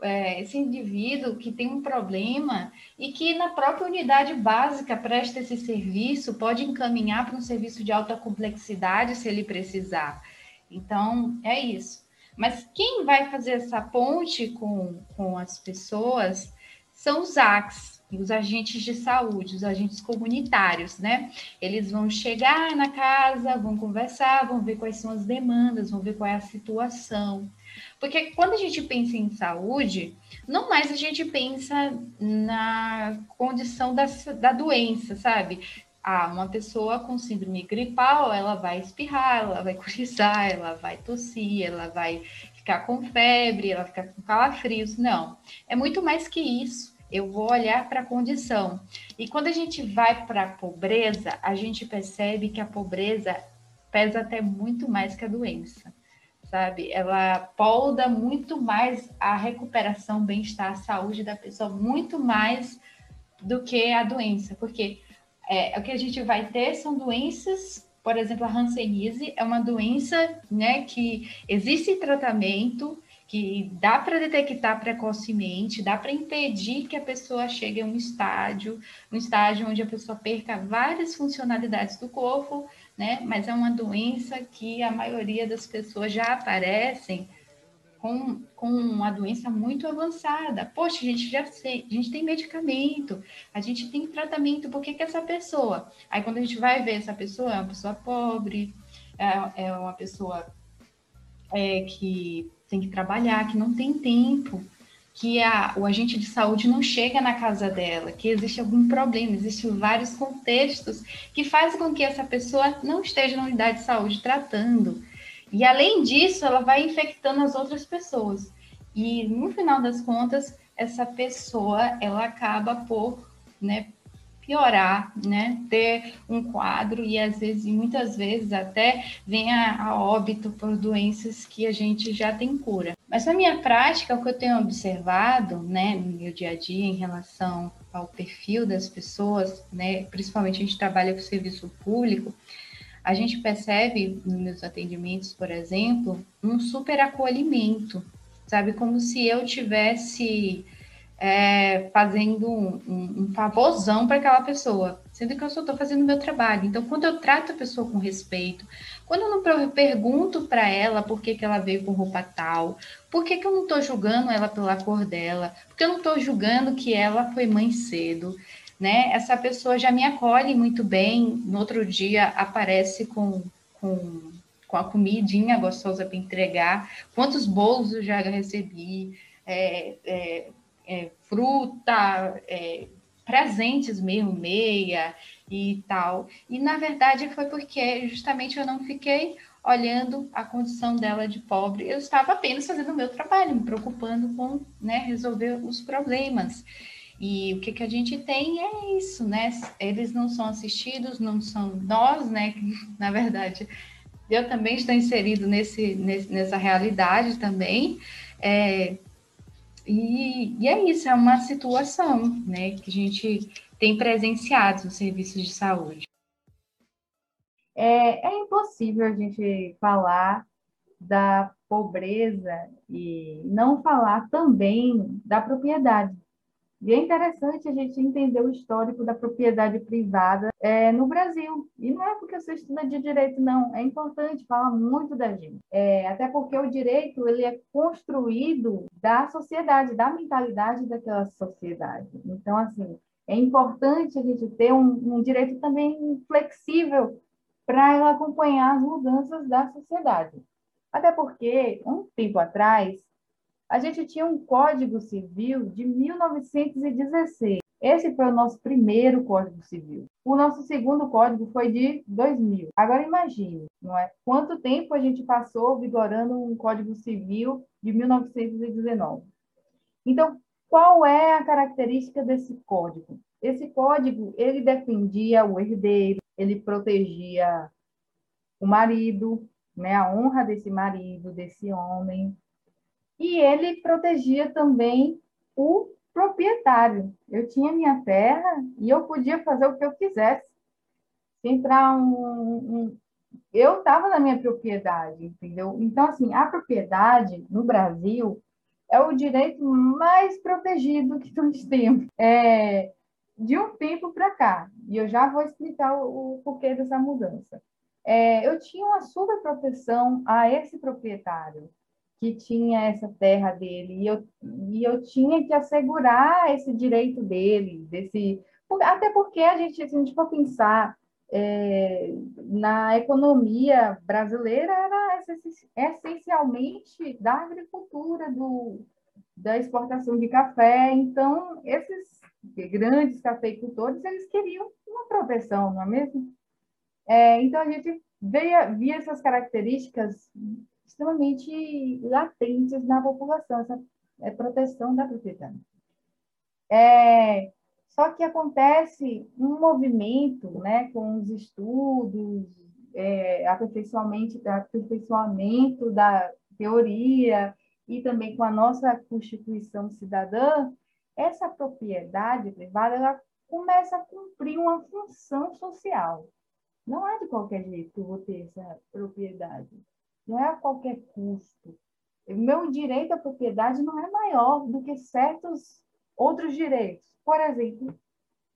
Speaker 5: é, esse indivíduo que tem um problema e que na própria unidade básica presta esse serviço, pode encaminhar para um serviço de alta complexidade se ele precisar. Então, é isso. Mas quem vai fazer essa ponte com, com as pessoas são os ACs, os agentes de saúde, os agentes comunitários, né? Eles vão chegar na casa, vão conversar, vão ver quais são as demandas, vão ver qual é a situação. Porque quando a gente pensa em saúde, não mais a gente pensa na condição da, da doença, sabe? Ah, uma pessoa com síndrome gripal, ela vai espirrar, ela vai cochichar, ela vai tossir, ela vai ficar com febre, ela vai ficar com calafrios. Não, é muito mais que isso. Eu vou olhar para a condição. E quando a gente vai para a pobreza, a gente percebe que a pobreza pesa até muito mais que a doença sabe? Ela polda muito mais a recuperação, bem-estar, a saúde da pessoa, muito mais do que a doença, porque é, o que a gente vai ter são doenças, por exemplo, a Hanseníase é uma doença, né, que existe tratamento, que dá para detectar precocemente, dá para impedir que a pessoa chegue a um estágio, um estágio onde a pessoa perca várias funcionalidades do corpo, né? Mas é uma doença que a maioria das pessoas já aparecem com, com uma doença muito avançada. Poxa, a gente já sei, a gente tem medicamento, a gente tem tratamento, por que, que essa pessoa? Aí quando a gente vai ver essa pessoa, é uma pessoa pobre, é, é uma pessoa é, que tem que trabalhar, que não tem tempo, que a, o agente de saúde não chega na casa dela, que existe algum problema, existem vários contextos que fazem com que essa pessoa não esteja na unidade de saúde tratando. E além disso, ela vai infectando as outras pessoas. E no final das contas, essa pessoa ela acaba por né, piorar, né, ter um quadro e às vezes, muitas vezes até vem a, a óbito por doenças que a gente já tem cura. Mas na minha prática, o que eu tenho observado, né, no meu dia a dia em relação ao perfil das pessoas, né, principalmente a gente trabalha com serviço público, a gente percebe nos meus atendimentos, por exemplo, um super acolhimento, sabe? Como se eu tivesse é, fazendo um, um, um favorzão para aquela pessoa, sendo que eu só estou fazendo o meu trabalho. Então, quando eu trato a pessoa com respeito, quando eu não pergunto para ela por que, que ela veio com roupa tal, por que, que eu não estou julgando ela pela cor dela, porque eu não estou julgando que ela foi mãe cedo, né? Essa pessoa já me acolhe muito bem, no outro dia aparece com, com, com a comidinha gostosa para entregar, quantos bolos eu já recebi, é, é, é, fruta, é, presentes mesmo, meia e tal. E na verdade foi porque justamente eu não fiquei olhando a condição dela de pobre, eu estava apenas fazendo o meu trabalho, me preocupando com né, resolver os problemas. E o que, que a gente tem é isso, né? Eles não são assistidos, não são nós, né? Na verdade, eu também estou inserido nesse, nesse nessa realidade também. É, e, e, é isso, é uma situação né, que a gente tem presenciado nos serviços de saúde.
Speaker 6: É, é impossível a gente falar da pobreza e não falar também da propriedade. E é interessante a gente entender o histórico da propriedade privada é, no Brasil. E não é porque você estuda de direito, não. É importante, fala muito da gente. É, até porque o direito ele é construído da sociedade, da mentalidade daquela sociedade. Então, assim, é importante a gente ter um, um direito também flexível para acompanhar as mudanças da sociedade. Até porque, um tempo atrás, a gente tinha um Código Civil de 1916. Esse foi o nosso primeiro Código Civil. O nosso segundo código foi de 2000. Agora imagine, não é? Quanto tempo a gente passou vigorando um Código Civil de 1919? Então, qual é a característica desse código? Esse código, ele defendia o herdeiro, ele protegia o marido, né, a honra desse marido, desse homem, e ele protegia também o proprietário. Eu tinha minha terra e eu podia fazer o que eu quisesse. Se entrar um, um eu estava na minha propriedade, entendeu? Então, assim, a propriedade no Brasil é o direito mais protegido que nós temos. É, de um tempo para cá, e eu já vou explicar o, o porquê dessa mudança. É, eu tinha uma super proteção a esse proprietário que tinha essa terra dele e eu, e eu tinha que assegurar esse direito dele, desse até porque a gente, se a gente for pensar é, na economia brasileira, era essencialmente da agricultura, do, da exportação de café. Então, esses grandes cafeicultores, eles queriam uma proteção, não é mesmo? É, então, a gente via, via essas características extremamente latentes na população, essa é, proteção da propriedade. É, só que acontece um movimento né, com os estudos, é, aperfeiçoamento, aperfeiçoamento da teoria e também com a nossa Constituição Cidadã, essa propriedade privada ela começa a cumprir uma função social. Não é de qualquer jeito que eu vou ter essa propriedade não é a qualquer custo. O meu direito à propriedade não é maior do que certos outros direitos. Por exemplo,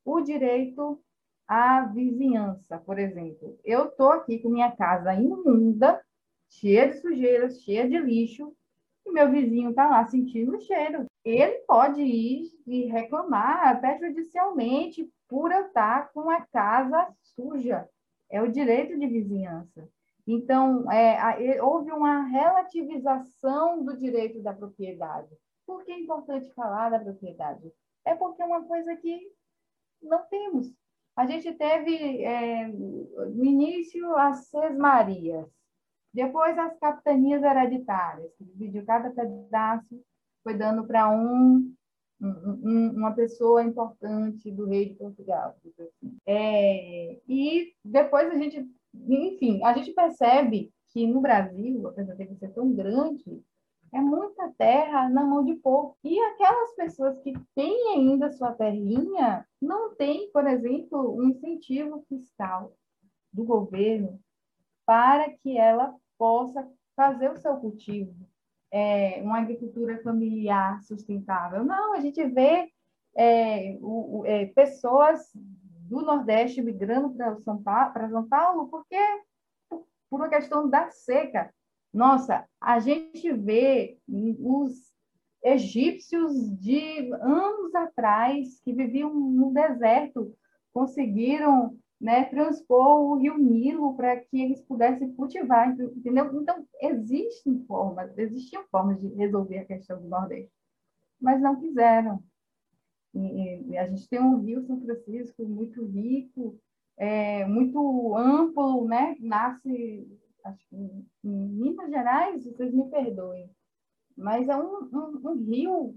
Speaker 6: o direito a vizinhança, por exemplo. Eu estou aqui com minha casa imunda, cheia de sujeira, cheia de lixo, e meu vizinho está lá sentindo o cheiro. Ele pode ir e reclamar até judicialmente por eu estar com a casa suja. É o direito de vizinhança. Então, é, houve uma relativização do direito da propriedade. Por que é importante falar da propriedade? É porque é uma coisa que não temos. A gente teve, é, no início, as Marias, depois as capitanias hereditárias, que dividiu cada pedaço, foi dando para um, um, uma pessoa importante do rei de Portugal. É, e depois a gente, enfim, a gente percebe que no Brasil, apesar de ser tão grande, é muita terra na mão de pouco. E aquelas pessoas que têm ainda sua terrinha não têm, por exemplo, um incentivo fiscal do governo para que ela possa fazer o seu cultivo, é, uma agricultura familiar sustentável. Não, a gente vê é, o, é, pessoas do Nordeste migrando para São, Paulo, São Paulo porque por uma questão da seca. Nossa, a gente vê os egípcios de anos atrás que viviam no deserto conseguiram né, transpor o rio Nilo para que eles pudessem cultivar, entendeu? Então, existem formas, existiam formas de resolver a questão do Nordeste, mas não quiseram. E, a gente tem um rio São Francisco muito rico, é, muito amplo, né? Nasce acho que em Minas Gerais, vocês me perdoem, mas é um, um, um rio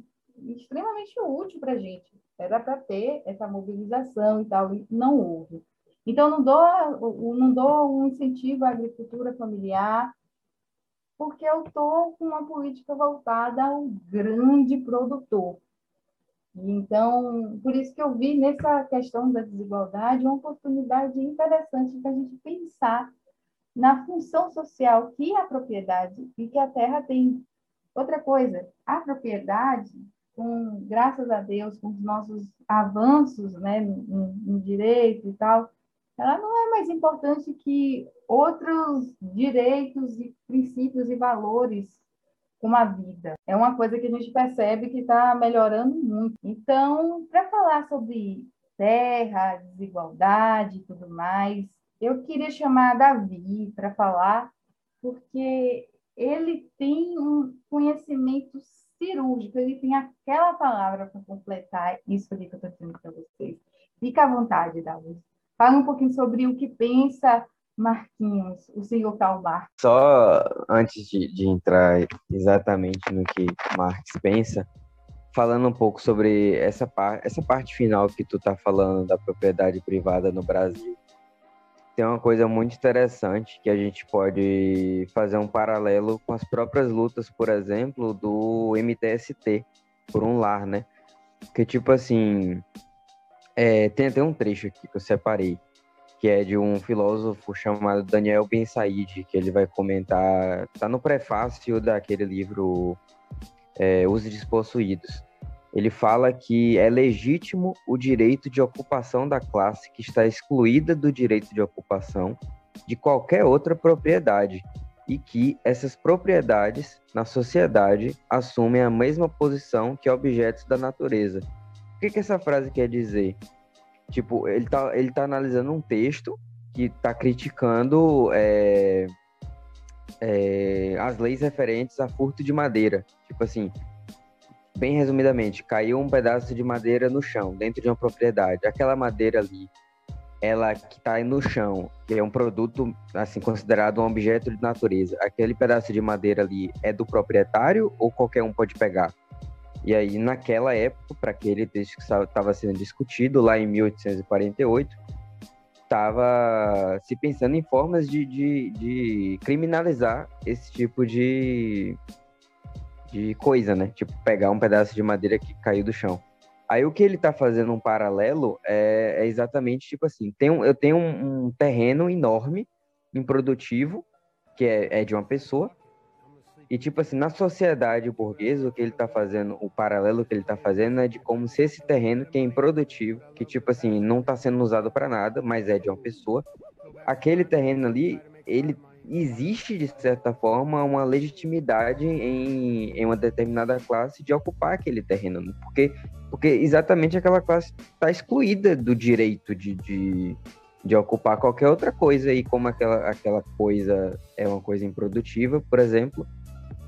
Speaker 6: extremamente útil para a gente. Era para ter essa mobilização e tal, e não houve. Então, não dou, não dou um incentivo à agricultura familiar, porque eu estou com uma política voltada ao grande produtor. Então, por isso que eu vi nessa questão da desigualdade uma oportunidade interessante para a gente pensar na função social que a propriedade e que a terra tem. Outra coisa, a propriedade, com, graças a Deus, com os nossos avanços né, no, no direito e tal, ela não é mais importante que outros direitos e princípios e valores como a vida. É uma coisa que a gente percebe que está melhorando muito. Então, para falar sobre terra, desigualdade e tudo mais, eu queria chamar Davi para falar, porque ele tem um conhecimento cirúrgico, ele tem aquela palavra para completar isso ali que eu estou dizendo para vocês. Fica à vontade, Davi. Fala um pouquinho sobre o que pensa Marquinhos, o senhor Karl Marx.
Speaker 4: Só antes de, de entrar exatamente no que Marx pensa, falando um pouco sobre essa, par essa parte final que tu tá falando da propriedade privada no Brasil tem uma coisa muito interessante que a gente pode fazer um paralelo com as próprias lutas, por exemplo, do MTST, por um lar, né? Que tipo assim, é, tem até um trecho aqui que eu separei, que é de um filósofo chamado Daniel Ben Said, que ele vai comentar, tá no prefácio daquele livro é, Os Despossuídos ele fala que é legítimo o direito de ocupação da classe que está excluída do direito de ocupação de qualquer outra propriedade e que essas propriedades na sociedade assumem a mesma posição que objetos da natureza. O que, que essa frase quer dizer? Tipo, ele está ele tá analisando um texto que está criticando é, é, as leis referentes a furto de madeira. Tipo assim, bem resumidamente, caiu um pedaço de madeira no chão, dentro de uma propriedade. Aquela madeira ali, ela que está no chão, que é um produto, assim, considerado um objeto de natureza, aquele pedaço de madeira ali é do proprietário ou qualquer um pode pegar? E aí, naquela época, para aquele texto que estava sendo discutido, lá em 1848, estava se pensando em formas de, de, de criminalizar esse tipo de, de coisa, né? Tipo, pegar um pedaço de madeira que caiu do chão. Aí o que ele tá fazendo um paralelo é, é exatamente tipo assim: tem um, eu tenho um, um terreno enorme, improdutivo, que é, é de uma pessoa, E, tipo assim, na sociedade burguesa, o que ele tá fazendo, o paralelo que ele tá fazendo é de como se esse terreno que é improdutivo, que, tipo assim, não tá sendo usado para nada, mas é de uma pessoa, aquele terreno ali, ele existe, de certa forma, uma legitimidade em, em uma determinada classe de ocupar aquele terreno. Né? Porque, porque exatamente aquela classe está excluída do direito de, de, de, ocupar qualquer outra coisa. E como aquela, aquela coisa é uma coisa improdutiva, por exemplo,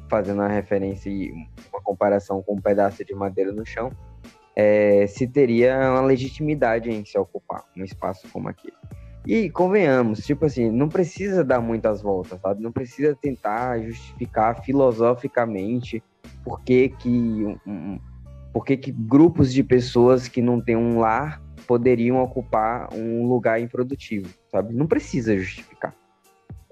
Speaker 4: fazendo uma referência e uma comparação com um pedaço de madeira no chão, é, se teria uma legitimidade em se ocupar um espaço como aquele. E convenhamos, tipo assim, não precisa dar muitas voltas, sabe? Não precisa tentar justificar filosoficamente por que que, um, por que, que grupos de pessoas que não têm um lar poderiam ocupar um lugar improdutivo, sabe? Não precisa justificar.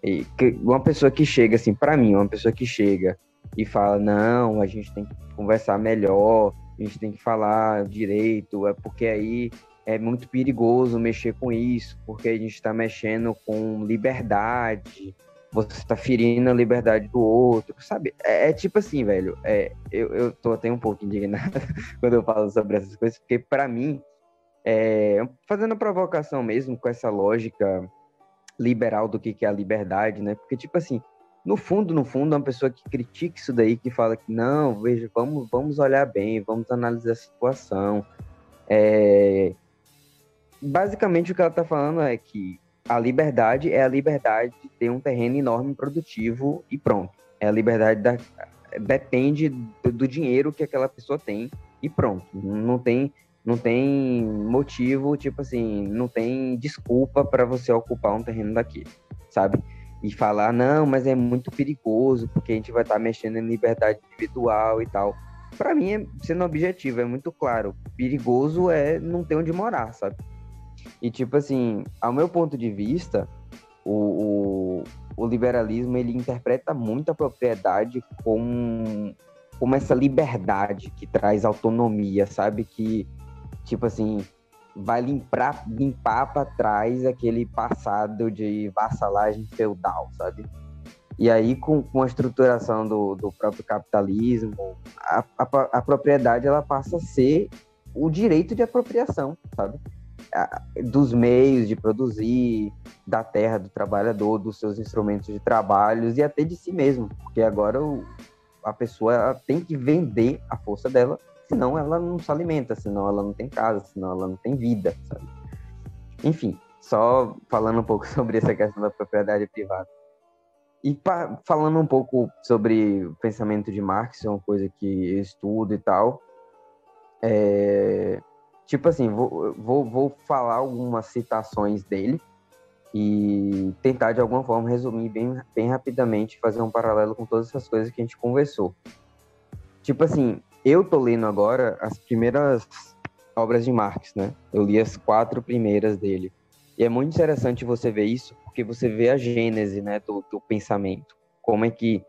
Speaker 4: E uma pessoa que chega, assim, para mim, uma pessoa que chega e fala, não, a gente tem que conversar melhor, a gente tem que falar direito, é porque aí é muito perigoso mexer com isso, porque a gente está mexendo com liberdade, você está ferindo a liberdade do outro, sabe? É, é tipo assim, velho, é, eu, eu tô até um pouco indignado quando eu falo sobre essas coisas, porque para mim, é, fazendo provocação mesmo com essa lógica liberal do que, que é a liberdade, né? Porque, tipo assim, no fundo, no fundo, uma pessoa que critica isso daí, que fala que não, veja, vamos, vamos olhar bem, vamos analisar a situação. É, basicamente o que ela está falando é que a liberdade é a liberdade de ter um terreno enorme produtivo e pronto. É a liberdade da depende do, dinheiro que aquela pessoa tem e pronto. Não tem não tem motivo, tipo assim, não tem desculpa para você ocupar um terreno daquele, sabe? E falar, não, mas é muito perigoso, porque a gente vai estar tá mexendo em liberdade individual e tal. Para mim, é, sendo objetivo, é muito claro. Perigoso é não ter onde morar, sabe? E, tipo assim, ao meu ponto de vista, o, o, o liberalismo, ele interpreta muito a propriedade como, como essa liberdade que traz autonomia, sabe? Que, tipo assim, vai limpar, limpar para trás aquele passado de vassalagem feudal, sabe? E aí, com, com a estruturação do, do próprio capitalismo, a, a, a propriedade ela passa a ser o direito de apropriação, sabe? dos meios de produzir, da terra do trabalhador, dos seus instrumentos de trabalho e até de si mesmo, porque agora o, a pessoa tem que vender a força dela, senão ela não se alimenta, senão ela não tem casa, senão ela não tem vida, sabe? Enfim, só falando um pouco sobre essa questão da propriedade privada. E falando um pouco sobre o pensamento de Marx, é uma coisa que eu estudo e tal, é, tipo assim, vou, vou, vou falar algumas citações dele e tentar de alguma forma resumir bem, bem rapidamente, fazer um paralelo com todas essas coisas que a gente conversou. Tipo assim, eu tô lendo agora as primeiras obras de Marx, né? Eu li as quatro primeiras dele. E é muito interessante você ver isso, porque você vê a gênese, né, do, do pensamento. Como é que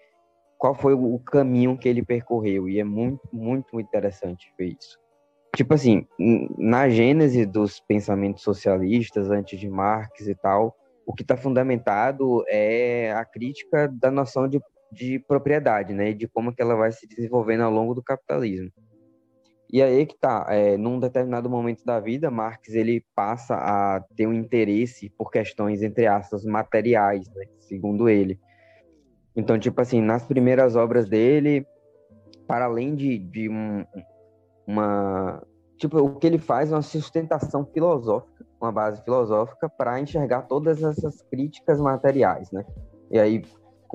Speaker 4: qual foi o caminho que ele percorreu e é muito muito interessante ver isso tipo assim, na gênese dos pensamentos socialistas, antes de Marx e tal, o que está fundamentado é a crítica da noção de, de propriedade, né, de como que ela vai se desenvolvendo ao longo do capitalismo. E aí que tá, é, num determinado momento da vida, Marx ele passa a ter um interesse por questões entre aspas materiais, né, segundo ele. Então, tipo assim, nas primeiras obras dele, para além de, de um, uma tipo o que ele faz é uma sustentação filosófica, uma base filosófica para enxergar todas essas críticas materiais, né? E aí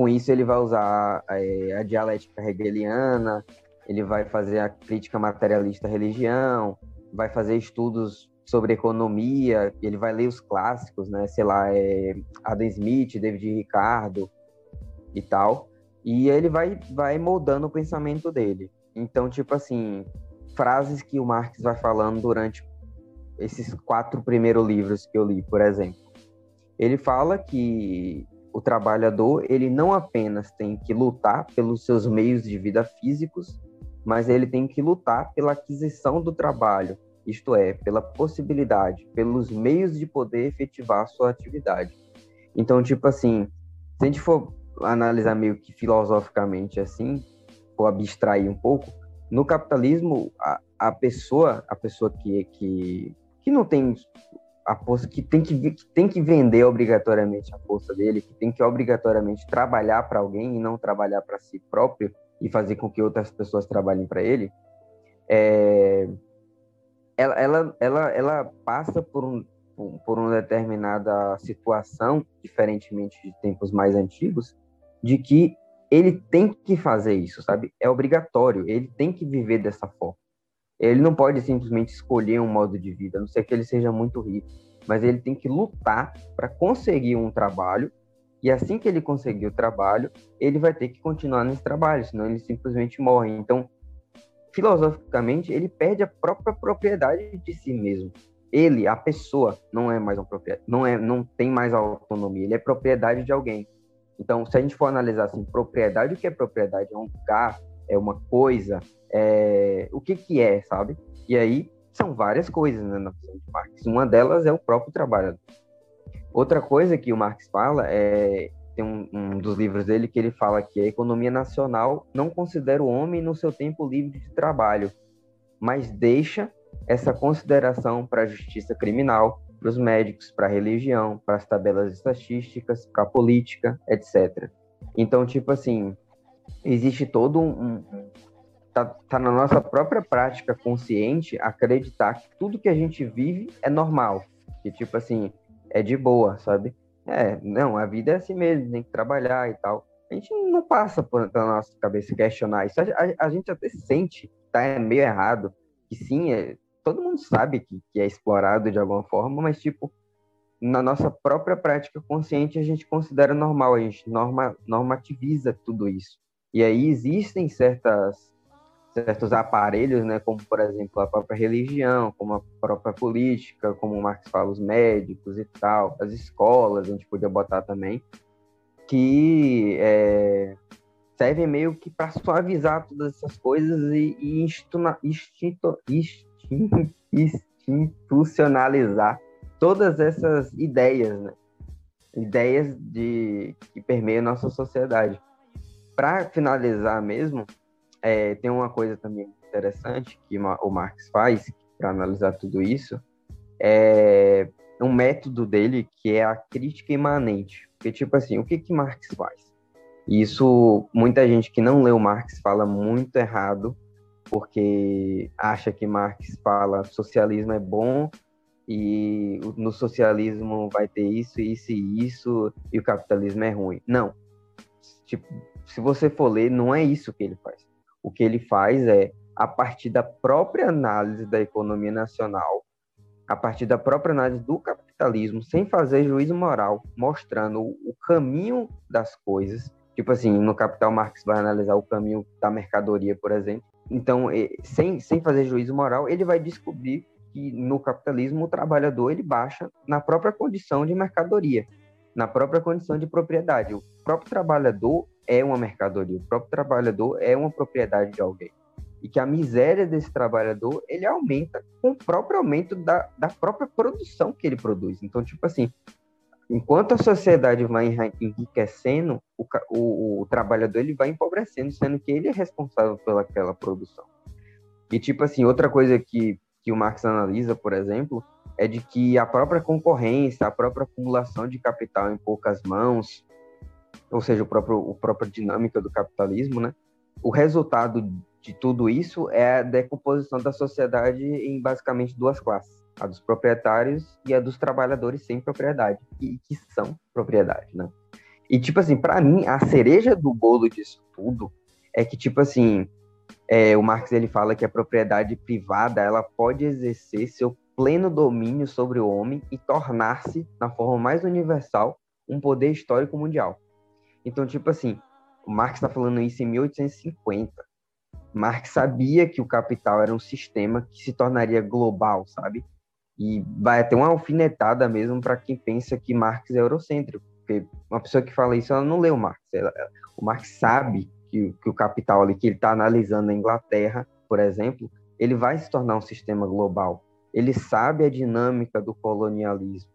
Speaker 4: com isso ele vai usar é, a dialética hegeliana, ele vai fazer a crítica materialista à religião, vai fazer estudos sobre economia, ele vai ler os clássicos, né? Sei lá, é Adam Smith, David Ricardo e tal. E ele vai vai moldando o pensamento dele. Então, tipo assim, frases que o Marx vai falando durante esses quatro primeiros livros que eu li, por exemplo. Ele fala que o trabalhador ele não apenas tem que lutar pelos seus meios de vida físicos, mas ele tem que lutar pela aquisição do trabalho, isto é, pela possibilidade, pelos meios de poder efetivar a sua atividade. Então, tipo assim, se a gente for analisar meio que filosoficamente assim, ou abstrair um pouco, no capitalismo a, a pessoa, a pessoa que, que, que não tem a força, que tem que, que tem que vender obrigatoriamente a força dele, que tem que obrigatoriamente trabalhar para alguém e não trabalhar para si próprio e fazer com que outras pessoas trabalhem para ele, é, ela, ela, ela, ela passa por, um, por uma determinada situação, diferentemente de tempos mais antigos, de que ele tem que fazer isso, sabe? É obrigatório, ele tem que viver dessa forma. Ele não pode simplesmente escolher um modo de vida, a não ser que ele seja muito rico, mas ele tem que lutar para conseguir um trabalho, e assim que ele conseguir o trabalho, ele vai ter que continuar nesse trabalho, senão ele simplesmente morre. Então, filosoficamente, ele perde a própria propriedade de si mesmo. Ele, a pessoa, não é mais um propriedade, não é, não tem mais autonomia, ele é propriedade de alguém. Então, se a gente for analisar assim, propriedade, o que é propriedade? É um lugar, é uma coisa, é... o que que é, sabe? E aí são várias coisas né, na visão de Marx. Uma delas é o próprio trabalhador. Outra coisa que o Marx fala é tem um, um, dos livros dele que ele fala que a economia nacional não considera o homem no seu tempo livre de trabalho, mas deixa essa consideração para a justiça criminal, para os médicos, para a religião, para as tabelas estatísticas, para a política, etc. Então, tipo assim, existe todo um, tá, tá na nossa própria prática consciente acreditar que tudo que a gente vive é normal, que tipo assim é de boa, sabe? É, não, a vida é assim mesmo, tem que trabalhar e tal. A gente não passa por, pela nossa cabeça questionar isso. A, a, a gente até sente, tá meio errado, que sim, é, todo mundo sabe que, que é explorado de alguma forma, mas, tipo, na nossa própria prática consciente, a gente considera normal, a gente norma, normativiza tudo isso. E aí existem certas, certos aparelhos, né, como, por exemplo, a própria religião, como a própria política, como o Marx fala, os médicos e tal, as escolas, a gente podia botar também, que é, servem meio que para suavizar todas essas coisas e, e institu, institu, institucionalizar todas essas ideias, né? ideias de que permeiam nossa sociedade. Para finalizar mesmo, é, tem uma coisa também interessante que o Marx faz para analisar tudo isso, é um método dele que é a crítica imanente. Porque, tipo assim, o que que Marx faz? Isso, muita gente que não leu Marx fala muito errado, porque acha que Marx fala socialismo é bom e no socialismo vai ter isso, isso e isso e o capitalismo é ruim. Não. Tipo, se você for ler, não é isso que ele faz. O que ele faz é, a partir da própria análise da economia nacional, a partir da própria análise do capitalismo, sem fazer juízo moral, mostrando o caminho das coisas. Tipo assim, no Capital Marx vai analisar o caminho da mercadoria, por exemplo, então, sem, sem fazer juízo moral, ele vai descobrir que no capitalismo o trabalhador ele baixa na própria condição de mercadoria, na própria condição de propriedade. O próprio trabalhador é uma mercadoria, o próprio trabalhador é uma propriedade de alguém. E que a miséria desse trabalhador, ele aumenta com o próprio aumento da, da própria produção que ele produz. Então, tipo assim, enquanto a sociedade vai enriquecendo, o, o, o, trabalhador ele vai empobrecendo, sendo que ele é responsável pelaquela produção. E, tipo assim, outra coisa que, que o Marx analisa, por exemplo, é de que a própria concorrência, a própria acumulação de capital em poucas mãos, ou seja, o próprio, o própria dinâmica do capitalismo, né? O resultado de tudo isso é a decomposição da sociedade em basicamente duas classes a dos proprietários e a dos trabalhadores sem propriedade, e que são propriedade, né? E, tipo assim, para mim, a cereja do bolo disso tudo é que, tipo assim, é, o Marx ele fala que a propriedade privada ela pode exercer seu pleno domínio sobre o homem e tornar-se, na forma mais universal, um poder histórico mundial. Então, tipo assim, o Marx está falando isso em 1850. Marx sabia que o capital era um sistema que se tornaria global, sabe? E vai ter uma alfinetada mesmo para quem pensa que Marx é eurocêntrico. Porque uma pessoa que fala isso, ela não leu Marx. Ela, o Marx sabe que, que o capital ali que ele está analisando na Inglaterra, por exemplo, ele vai se tornar um sistema global. Ele sabe a dinâmica do colonialismo.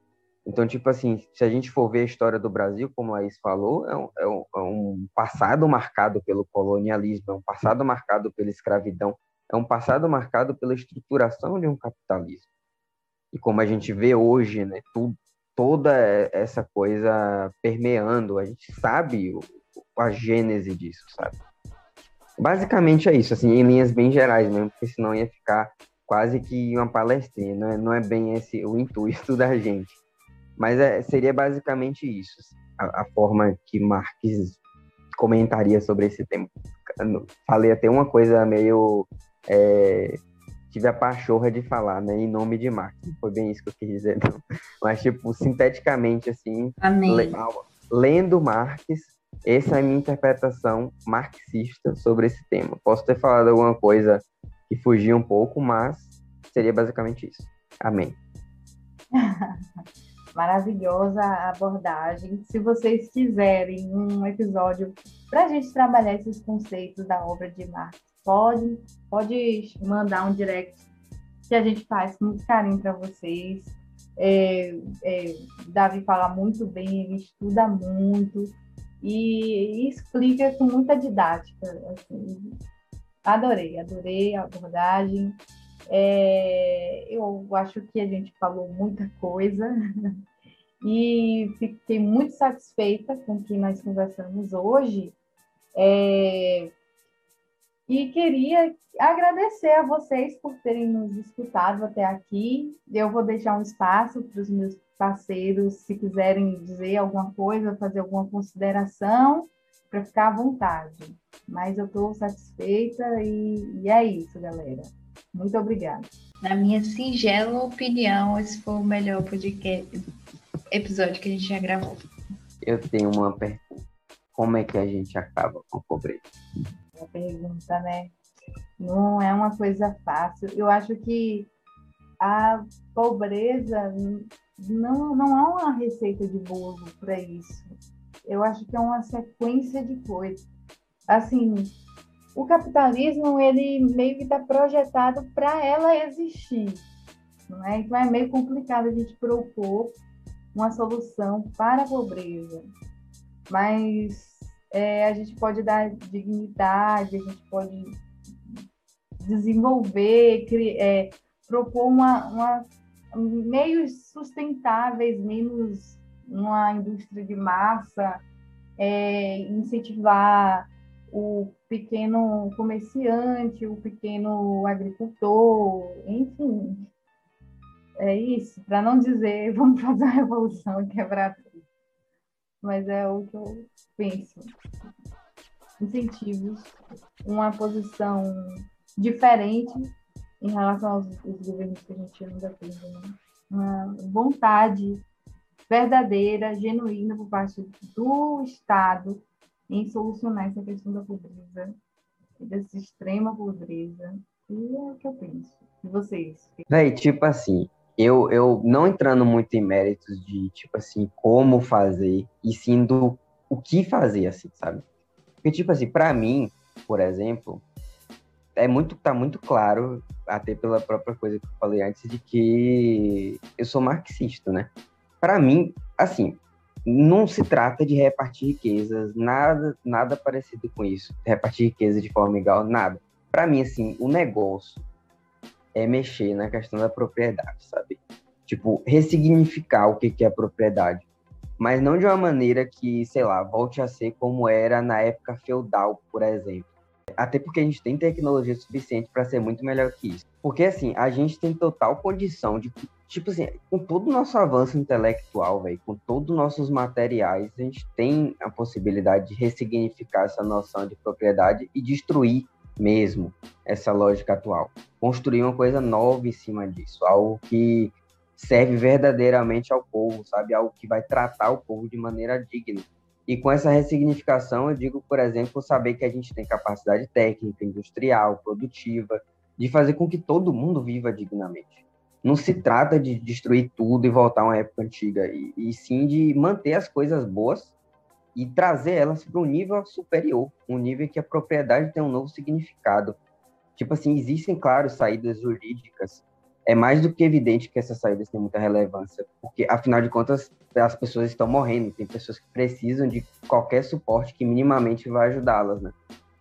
Speaker 4: Então, tipo assim, se a gente for ver a história do Brasil, como a Laís falou, é um, é um, é um passado marcado pelo colonialismo, é um passado marcado pela escravidão, é um passado marcado pela estruturação de um capitalismo. E como a gente vê hoje, né, tudo, toda essa coisa permeando, a gente sabe o, a gênese disso, sabe? Basicamente é isso, assim, em linhas bem gerais mesmo, porque senão ia ficar quase que uma palestrinha, não é, não é bem esse o intuito da gente. Mas é, seria basicamente isso, assim, a, a, forma que Marx comentaria sobre esse tema. Falei até uma coisa meio. É, tive a pachorra de falar, né, em nome de Marx. Não foi bem isso que eu quis dizer, não. Mas, tipo, sinteticamente, assim,
Speaker 5: le,
Speaker 4: lendo Marx, essa é a minha interpretação marxista sobre esse tema. Posso ter falado alguma coisa que fugia um pouco, mas seria basicamente isso. Amém.
Speaker 6: Maravilhosa abordagem. Se vocês quiserem um episódio para a gente trabalhar esses conceitos da obra de Marx, pode, pode mandar um direct que a gente faz com muito carinho para vocês. É, é, Davi fala muito bem, ele estuda muito e, e explica com muita didática. Assim, adorei, adorei a abordagem. É, eu acho que a gente falou muita coisa e fiquei muito satisfeita com o que nós conversamos hoje. É, e queria agradecer a vocês por terem nos escutado até aqui. Eu vou deixar um espaço para os meus parceiros, se quiserem dizer alguma coisa, fazer alguma consideração, para ficar à vontade. Mas eu estou satisfeita e, e é isso, galera. Muito obrigada.
Speaker 5: Na minha singela opinião, esse foi o melhor podcast, episódio que a gente já gravou.
Speaker 4: Eu tenho uma pergunta. Como é que a gente acaba com a pobreza?
Speaker 6: Uma pergunta, né? Não é uma coisa fácil. Eu acho que a pobreza não, não há uma receita de bolo para isso. Eu acho que é uma sequência de coisas. Assim, o capitalismo ele meio que está projetado para ela existir, não é? Então é meio complicado a gente propor uma solução para a pobreza, mas é, a gente pode dar dignidade, a gente pode desenvolver, é, propor uma, uma meios sustentáveis, menos uma indústria de massa, é, incentivar o pequeno comerciante, o pequeno agricultor, enfim. É isso, para não dizer vamos fazer uma revolução e quebrar tudo. Mas é o que eu penso. Incentivos, uma posição diferente em relação aos, aos governos que a gente anda tendo. Né? Uma vontade verdadeira, genuína por parte do Estado em solucionar essa questão da pobreza, dessa extrema pobreza. E é o que eu penso. E vocês?
Speaker 4: Véi, tipo assim, eu, eu não entrando muito em méritos de, tipo assim, como fazer, e sim do o que fazer, assim, sabe? Porque, tipo assim, para mim, por exemplo, é muito, tá muito claro, até pela própria coisa que eu falei antes, de que eu sou marxista, né? Para mim, assim, não se trata de repartir riquezas, nada, nada parecido com isso. Repartir riqueza de forma igual, nada. Para mim, assim, o negócio é mexer na questão da propriedade, sabe? Tipo, ressignificar o que, que é propriedade. Mas não de uma maneira que, sei lá, volte a ser como era na época feudal, por exemplo. Até porque a gente tem tecnologia suficiente para ser muito melhor que isso. Porque, assim, a gente tem total condição de tipo assim, com todo o nosso avanço intelectual, velho, com todos os nossos materiais, a gente tem a possibilidade de ressignificar essa noção de propriedade e destruir mesmo essa lógica atual. Construir uma coisa nova em cima disso, algo que serve verdadeiramente ao povo, sabe? Algo que vai tratar o povo de maneira digna. E com essa ressignificação, eu digo, por exemplo, saber que a gente tem capacidade técnica, industrial, produtiva, de fazer com que todo mundo viva dignamente não se trata de destruir tudo e voltar a uma época antiga, e, e sim de manter as coisas boas e trazer elas para um nível superior, um nível que a propriedade tem um novo significado. Tipo assim, existem, claro, saídas jurídicas é mais do que evidente que essas saídas têm muita relevância, porque afinal de contas as pessoas estão morrendo, tem pessoas que precisam de qualquer suporte que minimamente vai ajudá-las, né?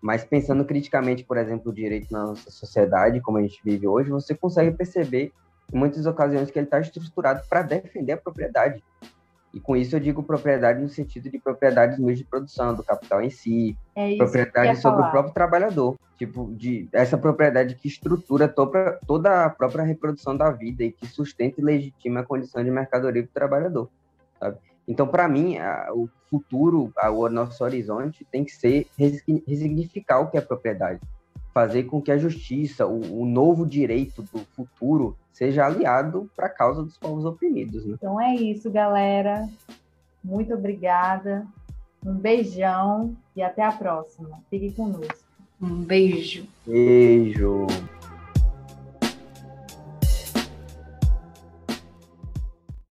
Speaker 4: Mas pensando criticamente, por exemplo, o direito na nossa sociedade, como a gente vive hoje, você consegue perceber em muitas ocasiões que ele está estruturado para defender a propriedade. E com isso eu digo propriedade no sentido de propriedade dos meios de produção, do capital em si,
Speaker 6: É
Speaker 4: propriedade sobre
Speaker 6: falar.
Speaker 4: o próprio trabalhador, tipo de essa propriedade que estrutura toda, toda a própria reprodução da vida e que sustenta e legitima a condição de mercadoria do trabalhador, sabe? Então, para mim, a, o futuro, a, o nosso horizonte tem que ser resigni- resignificar o que é propriedade, fazer com que a justiça, o, o novo direito do futuro, seja aliado para a causa dos povos oprimidos, né?
Speaker 6: Então é isso, galera. Muito obrigada. Um beijão e até a próxima. Fique conosco.
Speaker 5: Um beijo.
Speaker 4: Beijo!